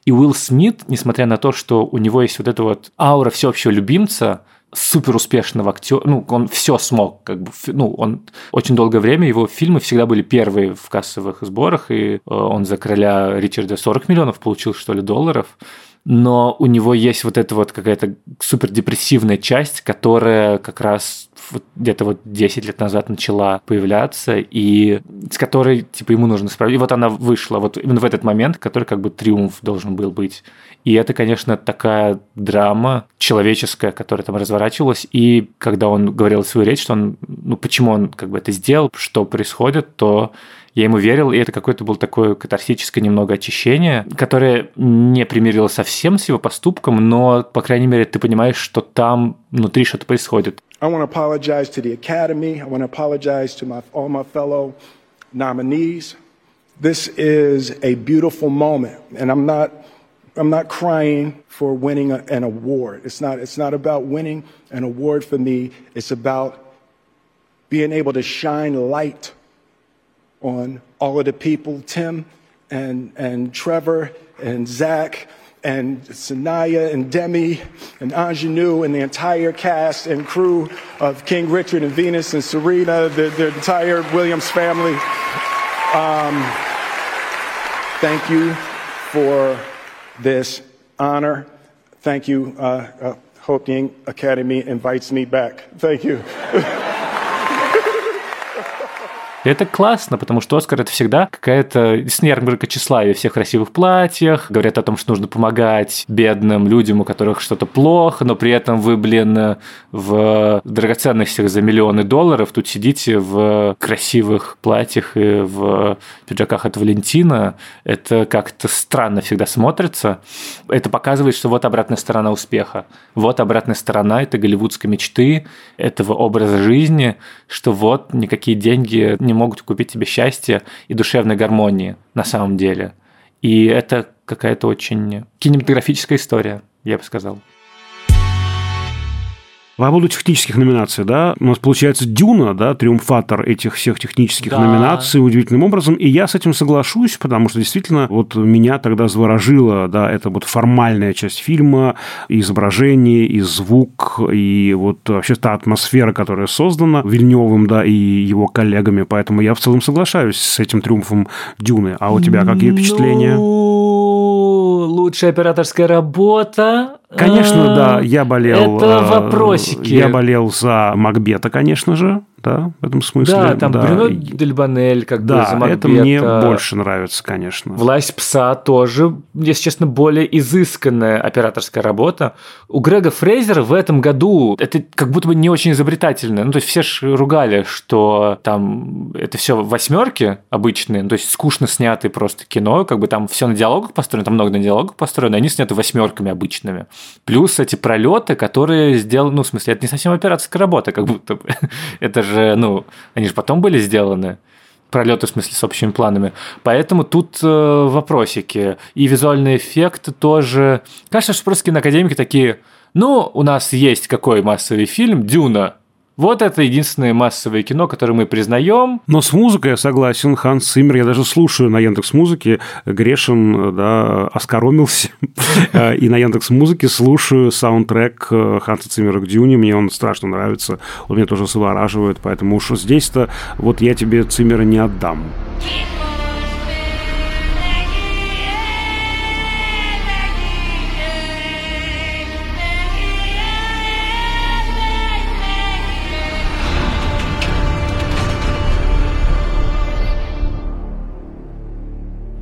И Уилл Смит, несмотря на то, что у него есть вот эта вот аура всеобщего любимца, супер успешного актера, ну, он все смог, как бы, ну, он очень долгое время, его фильмы всегда были первые в кассовых сборах, и э, он за короля Ричарда 40 миллионов получил, что ли, долларов, но у него есть вот эта вот какая-то супер депрессивная часть, которая как раз вот где-то вот 10 лет назад начала появляться, и с которой, типа, ему нужно справиться. И вот она вышла вот именно в этот момент, который как бы триумф должен был быть. И это, конечно, такая драма человеческая, которая там разворачивалась. И когда он говорил свою речь, что он, ну, почему он как бы это сделал, что происходит, то я ему верил, и это какое-то было такое катарсическое немного очищение, которое не примирило совсем с его поступком, но, по крайней мере, ты понимаешь, что там внутри что-то происходит. This is a beautiful moment, and I'm not I'm not crying for winning a, an award. It's not, it's not about winning an award for me. It's about being able to shine light on all of the people, Tim and, and Trevor and Zach and Sanaya and Demi and Ingenue and the entire cast and crew of King Richard and Venus and Serena, the, the entire Williams family. Um, thank you for this honor. Thank you. Uh, uh, hope the Academy invites me back. Thank you. (laughs) И это классно, потому что Оскар это всегда какая-то ярмарка тщеславия всех красивых платьях, говорят о том, что нужно помогать бедным людям, у которых что-то плохо, но при этом вы, блин, в драгоценностях за миллионы долларов тут сидите в красивых платьях и в пиджаках от Валентина. Это как-то странно всегда смотрится. Это показывает, что вот обратная сторона успеха. Вот обратная сторона этой голливудской мечты, этого образа жизни, что вот никакие деньги не могут купить тебе счастье и душевной гармонии на самом деле. И это какая-то очень кинематографическая история, я бы сказал. По поводу технических номинаций, да, у нас получается Дюна, да, триумфатор этих всех технических Да. номинаций удивительным образом, и я с этим соглашусь, потому что действительно вот меня тогда заворожило, да, это вот формальная часть фильма, и изображение, и звук, и вот вообще та атмосфера, которая создана Вильневым, да, и его коллегами, поэтому я в целом соглашаюсь с этим триумфом Дюны. А у тебя какие впечатления? Ну, лучшая операторская работа. Конечно, да, я болел. Это э, вопросики. Я болел за Макбета, конечно же, да, в этом смысле. Да, там да. Брюно Дельбанель, как бы Да, за это Макбета. мне больше нравится, конечно. Власть пса тоже, если честно, более изысканная операторская работа. У Грега Фрейзера в этом году это как будто бы не очень изобретательно. Ну, то есть все ж ругали, что там это все восьмерки обычные, ну, то есть скучно снятые просто кино, как бы там все на диалогах построено, там много на диалогах построено, они сняты восьмерками обычными. Плюс эти пролеты, которые сделаны, ну, в смысле, это не совсем операторская работа, как будто бы. (laughs) Это же, ну, они же потом были сделаны пролеты, в смысле, с общими планами. Поэтому тут э, вопросики. И визуальные эффекты тоже. Кажется, что просто киноакадемики такие, ну, у нас есть какой массовый фильм? Дюна. Вот это единственное массовое кино, которое мы признаем. Но с музыкой я согласен, Ханс Циммер, я даже слушаю на Яндекс Музыке, Грешин, да, оскоромился, (laughs) и на Яндекс Музыке слушаю саундтрек э, Ханса Циммера к Дюне, мне он страшно нравится, он меня тоже завораживает, поэтому уж здесь-то вот я тебе Циммера не отдам.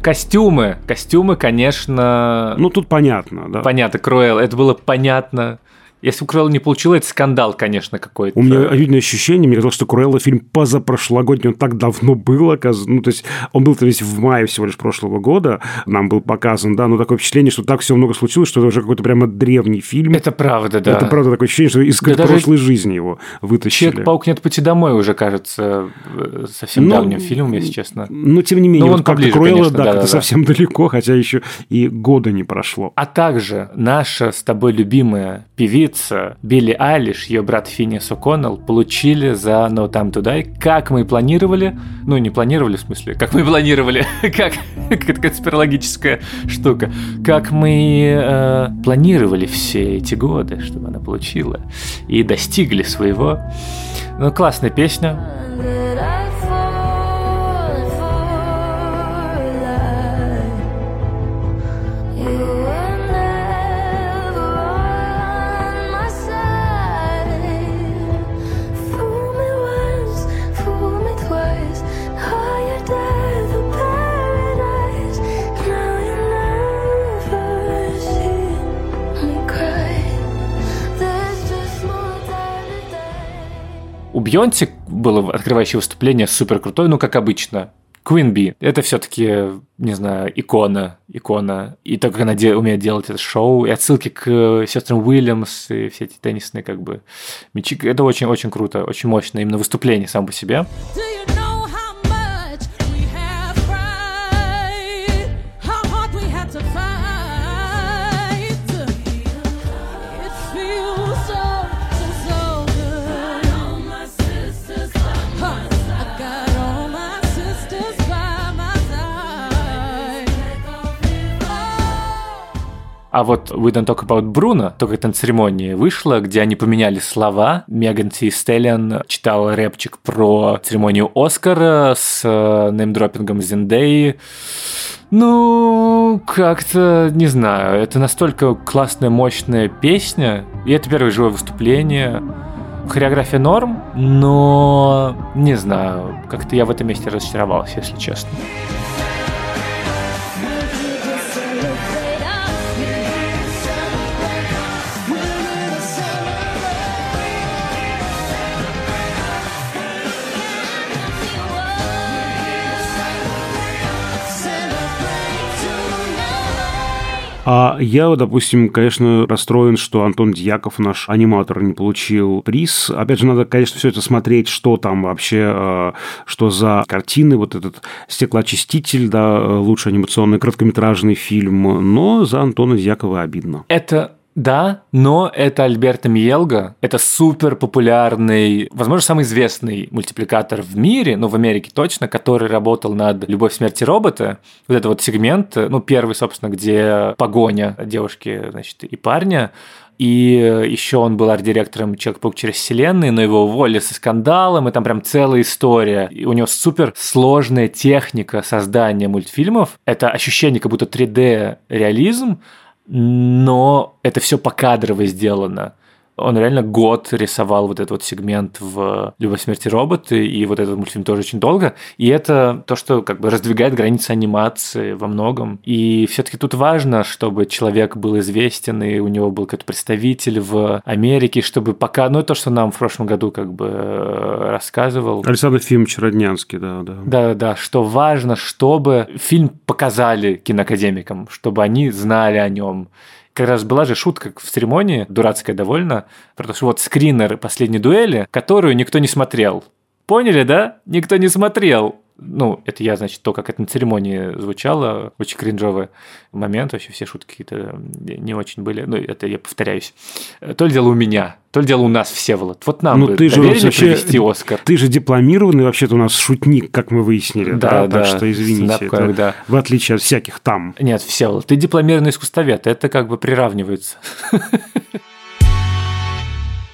Костюмы. Костюмы, конечно... Ну, тут понятно, да. Понятно, Круэлл. Это было понятно. Если у Круэлла не получилось, это скандал, конечно, какой-то. У меня видное ощущение, мне казалось, что Круэлла фильм позапрошлогодний, он так давно был, оказывается. Ну, то есть, он был-то весь в мае всего лишь прошлого года, нам был показан, да, но такое впечатление, что так все много случилось, что это уже какой-то прямо древний фильм. Это правда, да. Это правда такое ощущение, что из Да даже прошлой жизни его вытащили. Человек-паук нет пути домой уже кажется э, совсем Ну, давним фильмом, если честно. Но, тем не менее, Ну, вот он как-то поближе, Круэлла, конечно, да, да, да, да. совсем далеко, хотя еще и года не прошло. А также наша с тобой любимая певица Билли Айлиш, ее брат Финиас О'Коннелл, получили за No Time to Die, как мы и планировали, ну не планировали в смысле, как мы планировали, (laughs) как какая-то конспирологическая штука, как мы э, планировали все эти годы, чтобы она получила, и достигли своего. Ну, классная песня. У Бьонси было открывающее выступление супер крутое, ну, как обычно. Queen Bee. Это все-таки, не знаю, икона, икона. И то, как она де- умеет делать это шоу, и отсылки к э, сестрам Уильямс, и все эти теннисные как бы мячи. Это очень-очень круто, очень мощно именно выступление само по себе. How А вот We Don't Talk About Bruno, только это на церемонии вышло, где они поменяли слова. Меган Ти Стеллиан читала рэпчик про церемонию Оскара с э, неймдропингом Зендеи. Ну, как-то, не знаю, это настолько классная, мощная песня, и это первое живое выступление. Хореография норм, но не знаю, как-то я в этом месте разочаровался, если честно. А я, допустим, конечно, расстроен, что Антон Дьяков, наш аниматор, не получил приз. Опять же, надо, конечно, все это смотреть, что там вообще, э, что за картины, вот этот «Стеклоочиститель», да, лучший анимационный короткометражный фильм, но за Антона Дьякова обидно. Это да, но это Альберто Миелга. Это супер популярный, возможно, самый известный мультипликатор в мире, ну, в Америке точно, который работал над «Любовь, смерти робота». Вот это вот сегмент, ну, первый, собственно, где погоня девушки, значит, и парня. И еще он был арт-директором Человек-паук через вселенную, но его уволили со скандалом, и там прям целая история. И у него супер сложная техника создания мультфильмов. Это ощущение, как будто 3D-реализм, но это все покадрово сделано. Он реально год рисовал вот этот вот сегмент в «Любовь, смерти роботы», и вот этот мультфильм тоже очень долго. И это то, что как бы раздвигает границы анимации во многом. И все таки тут важно, чтобы человек был известен, и у него был какой-то представитель в Америке, чтобы пока... Ну, то, что нам в прошлом году как бы э, рассказывал. Александр Ефимович Роднянский, да, да. Да, да, что важно, чтобы фильм показали киноакадемикам, чтобы они знали о нем как раз была же шутка в церемонии, дурацкая довольно, про то, что вот скринер последней дуэли, которую никто не смотрел. Поняли, да? Никто не смотрел ну, это я, значит, то, как это на церемонии звучало, очень кринжовый момент, вообще все шутки какие-то не очень были, ну, это я повторяюсь. То ли дело у меня, то ли дело у нас, все Всеволод. Вот нам ну, бы ты же вообще, провести Оскар. Ты же дипломированный, вообще-то у нас шутник, как мы выяснили, да, да, да так что извините, это, да. в отличие от всяких там. Нет, Всеволод, ты дипломированный искусствовед, это как бы приравнивается. (laughs)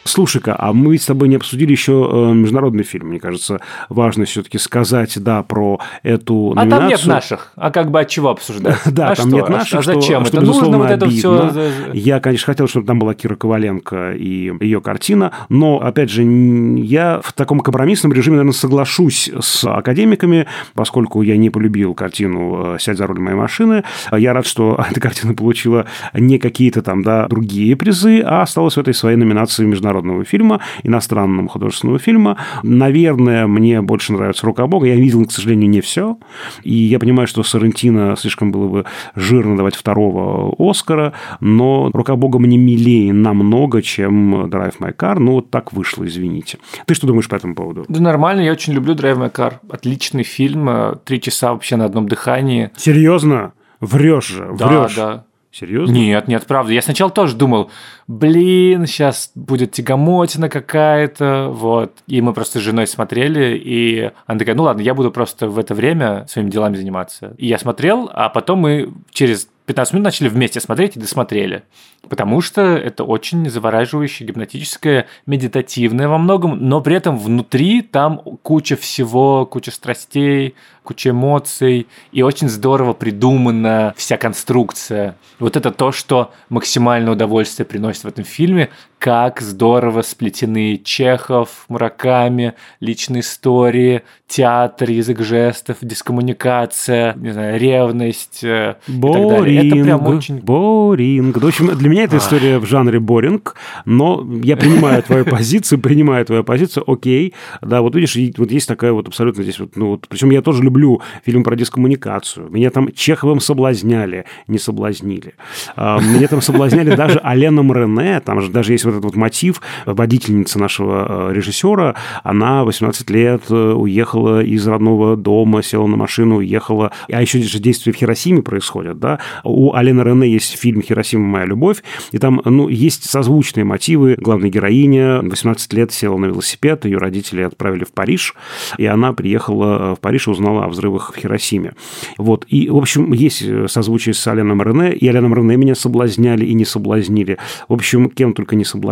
Слушай-ка, а мы с тобой не обсудили еще э, международный фильм. Мне кажется, важно все-таки сказать, да, про эту а номинацию. А там нет наших. А как бы от чего обсуждать? (laughs) Да, а там что? нет наших. А что, зачем? Что, это нужно вот это обидно. все... Я, конечно, хотел, чтобы там была Кира Коваленко и ее картина, но, опять же, я в таком компромиссном режиме, наверное, соглашусь с академиками, поскольку я не полюбил картину «Сядь за руль моей машины». Я рад, что (laughs) эта картина получила не какие-то там, да, другие призы, а осталась в этой своей номинации международного фильма – иностранного художественного фильма. Наверное, мне больше нравится «Рука Бога». Я видел, к сожалению, не все. И я понимаю, что Сарантино слишком было бы жирно давать второго Оскара, но «Рука Бога» мне милее намного, чем «Drive My Car». Ну, вот так вышло, извините. Ты что думаешь по этому поводу? Да нормально, я очень люблю «Drive My Car». Отличный фильм, три часа вообще на одном дыхании. Серьезно? Врешь же, врешь. Да, да. Серьезно? Нет, нет, правда. Я сначала тоже думал, блин, сейчас будет тягомотина какая-то, вот. И мы просто с женой смотрели, и она такая, ну ладно, я буду просто в это время своими делами заниматься. И я смотрел, а потом мы через 15 минут начали вместе смотреть и досмотрели. Потому что это очень завораживающее, гипнотическое, медитативное во многом, но при этом внутри там куча всего, куча страстей, куча эмоций, и очень здорово придумана вся конструкция. Вот это то, что максимальное удовольствие приносит в этом фильме, как здорово сплетены Чехов, Мураками, личные истории, театр, язык жестов, дискоммуникация, не знаю, ревность э, Боринг, и так далее. Это прям очень... Боринг. В общем, для меня эта история в жанре боринг, но я принимаю твою позицию, принимаю твою позицию, окей. Да, вот видишь, вот есть такая вот абсолютно здесь вот, ну вот, причем я тоже люблю фильм про дискоммуникацию. Меня там Чеховым соблазняли, не соблазнили. А, меня там соблазняли даже Аленом Рене, там же даже есть вот этот вот мотив, водительница нашего э, режиссера, она 18 лет э, уехала из родного дома, села на машину, уехала, а еще же действия в Хиросиме происходят, да, у Алены Рене есть фильм «Хиросима. Моя любовь», и там, ну, есть созвучные мотивы. Главная героиня 18 лет села на велосипед, ее родители отправили в Париж, и она приехала э, в Париж и узнала о взрывах в Хиросиме. Вот, и, в общем, есть созвучие с Аленом Рене, и Аленом Рене меня соблазняли и не соблазнили. В общем, кем только не соблазняли.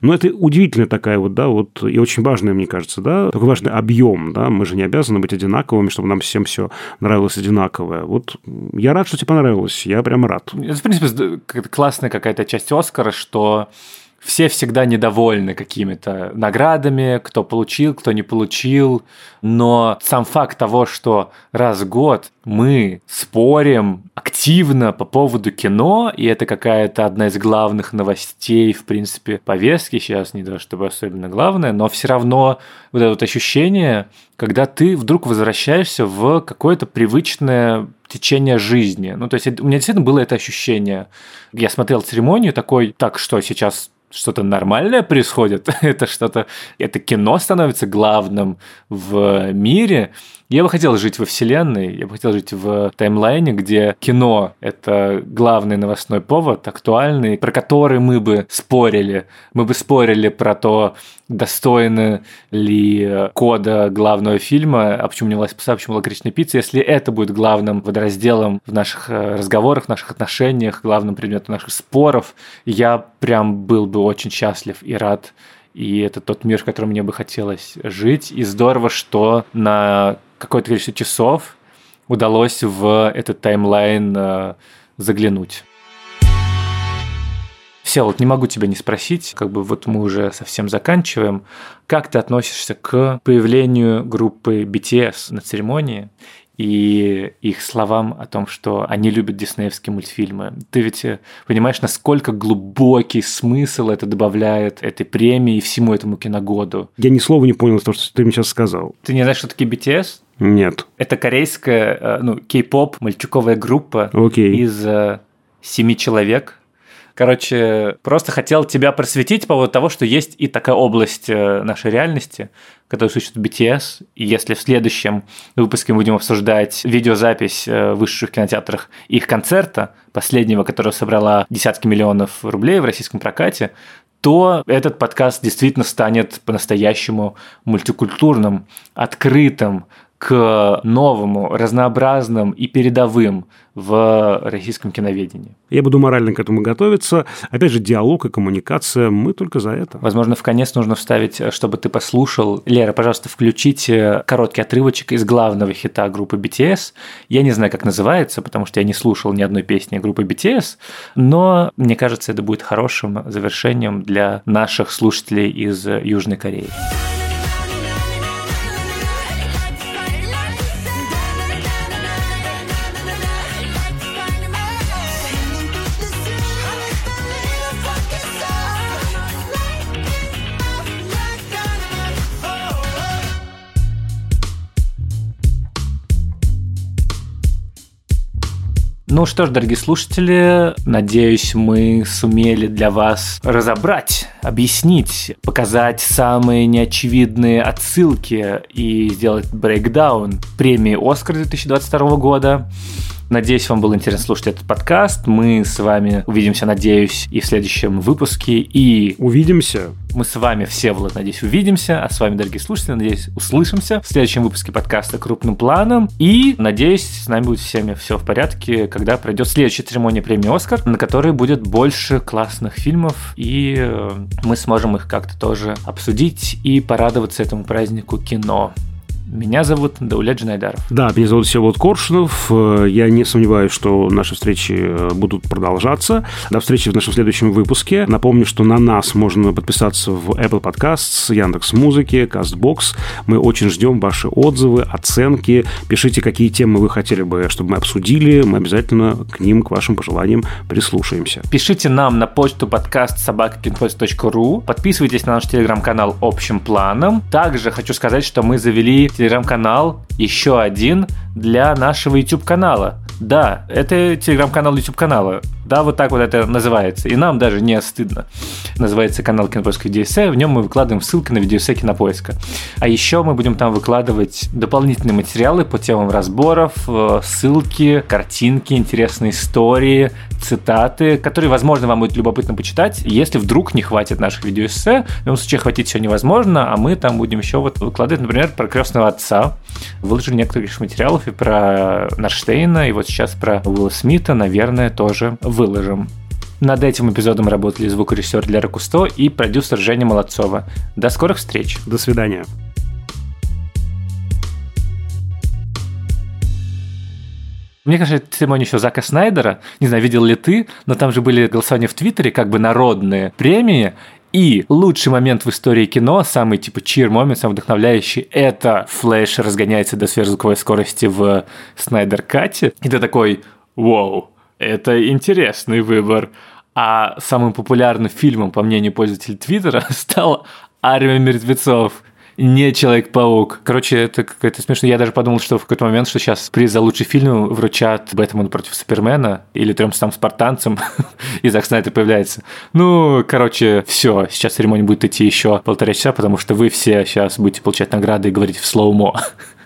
Но это удивительная такая вот, да, вот, и очень важная, мне кажется, да, такой важный объем, да, мы же не обязаны быть одинаковыми, чтобы нам всем все нравилось одинаковое. Вот я рад, что тебе понравилось, я прям рад. Это, в принципе, классная какая-то часть Оскара, что все всегда недовольны какими-то наградами, кто получил, кто не получил. Но сам факт того, что раз в год мы спорим активно по поводу кино, и это какая-то одна из главных новостей, в принципе, повестки сейчас, не то чтобы особенно главное, но все равно вот это вот ощущение, когда ты вдруг возвращаешься в какое-то привычное течение жизни. Ну, то есть у меня действительно было это ощущение. Я смотрел церемонию такой, так что сейчас что-то нормальное происходит, (laughs) это что-то, это кино становится главным в мире, я бы хотел жить во вселенной, я бы хотел жить в таймлайне, где кино — это главный новостной повод, актуальный, про который мы бы спорили. Мы бы спорили про то, достойны ли кода главного фильма, а почему не власть пса, почему лакричная пицца, если это будет главным водоразделом в наших э, разговорах, в наших отношениях, главным предметом наших споров, я прям был бы очень счастлив и рад и это тот мир, в котором мне бы хотелось жить. И здорово, что на какое-то количество часов удалось в этот таймлайн э, заглянуть. Все, вот не могу тебя не спросить, как бы вот мы уже совсем заканчиваем. Как ты относишься к появлению группы BTS на церемонии и их словам о том, что они любят диснеевские мультфильмы. Ты ведь э, понимаешь, насколько глубокий смысл это добавляет этой премии и всему этому киногоду. Я ни слова не понял из того, что ты мне сейчас сказал. Ты не знаешь, что такие BTS? Нет. Это корейская, э, ну, кей-поп, мальчуковая группа Окей. из э, семи человек. Короче, просто хотел тебя просветить по поводу того, что есть и такая область э, нашей реальности, которая существует BTS. И если в следующем выпуске мы будем обсуждать видеозапись в высших кинотеатрах их концерта, последнего, которого собрала десятки миллионов рублей в российском прокате, то этот подкаст действительно станет по-настоящему мультикультурным, открытым, к новому, разнообразным и передовым в российском киноведении. Я буду морально к этому готовиться. Опять же, диалог и коммуникация, мы только за это. Возможно, в конец нужно вставить, чтобы ты послушал. Лера, пожалуйста, включите короткий отрывочек из главного хита группы BTS. Я не знаю, как называется, потому что я не слушал ни одной песни группы BTS, но мне кажется, это будет хорошим завершением для наших слушателей из Южной Кореи. Ну что ж, дорогие слушатели, надеюсь, мы сумели для вас разобрать, объяснить, показать самые неочевидные отсылки и сделать брейкдаун премии «Оскар» 2022 года. Надеюсь, вам было интересно слушать этот подкаст. Мы с вами увидимся, надеюсь, и в следующем выпуске. И увидимся. Мы с вами, все, Влад, надеюсь, увидимся. А с вами, дорогие слушатели, надеюсь, услышимся в следующем выпуске подкаста «Крупным планом». И, надеюсь, с нами будет всеми все в порядке, когда пройдет следующая церемония премии «Оскар», на которой будет больше классных фильмов, и э, мы сможем их как-то тоже обсудить и порадоваться этому празднику кино. Меня зовут Даулет Джинайдаров. Да, меня зовут Всеволод Коршунов. Э, я не сомневаюсь, что наши встречи э, будут продолжаться. До встречи в нашем следующем выпуске. Напомню, что на нас можно подписаться в Apple Podcasts, Яндекс Музыки, Castbox. Мы очень ждем ваши отзывы, оценки. Пишите, какие темы вы хотели бы, чтобы мы обсудили. Мы обязательно к ним, к вашим пожеланиям прислушаемся. Пишите нам на почту подкаст собакакинпост.ру. Подписывайтесь на наш телеграм-канал общим планом. Также хочу сказать, что мы завели телеграм-канал, еще один для нашего YouTube-канала. Да, это телеграм-канал YouTube-канала. Да, вот так вот это называется. И нам даже не стыдно. Называется канал Кинопоиска Видеоэссе. В нем мы выкладываем ссылки на видеоэссе Кинопоиска. А еще мы будем там выкладывать дополнительные материалы по темам разборов, э, ссылки, картинки, интересные истории, цитаты, которые, возможно, вам будет любопытно почитать. Если вдруг не хватит наших видеоэссе, в любом случае хватить все невозможно, а мы там будем еще вот выкладывать, например, про крестного отца. Выложили некоторых материалов и про Нарштейна, и вот сейчас про Уилла Смита, наверное, тоже выложим. Над этим эпизодом работали звукорежиссер Лера Кусто и продюсер Женя Молодцова. До скорых встреч. До свидания. Мне кажется, это церемония еще Зака Снайдера. Не знаю, видел ли ты, но там же были голосования в Твиттере, как бы народные премии, и лучший момент в истории кино, самый типа чир момент, самый вдохновляющий, это Флэш разгоняется до сверхзвуковой скорости в Снайдер Кате. И ты такой, вау, это интересный выбор. А самым популярным фильмом, по мнению пользователей Твиттера, (laughs) стал «Армия мертвецов» не Человек-паук. Короче, это какое-то смешно. Я даже подумал, что в какой-то момент, что сейчас приз за лучший фильм вручат Бэтмену против Супермена или трем там спартанцам, (laughs) и Зак Снайдер появляется. Ну, короче, все. Сейчас церемония будет идти еще полтора часа, потому что вы все сейчас будете получать награды и говорить в слоумо. (laughs)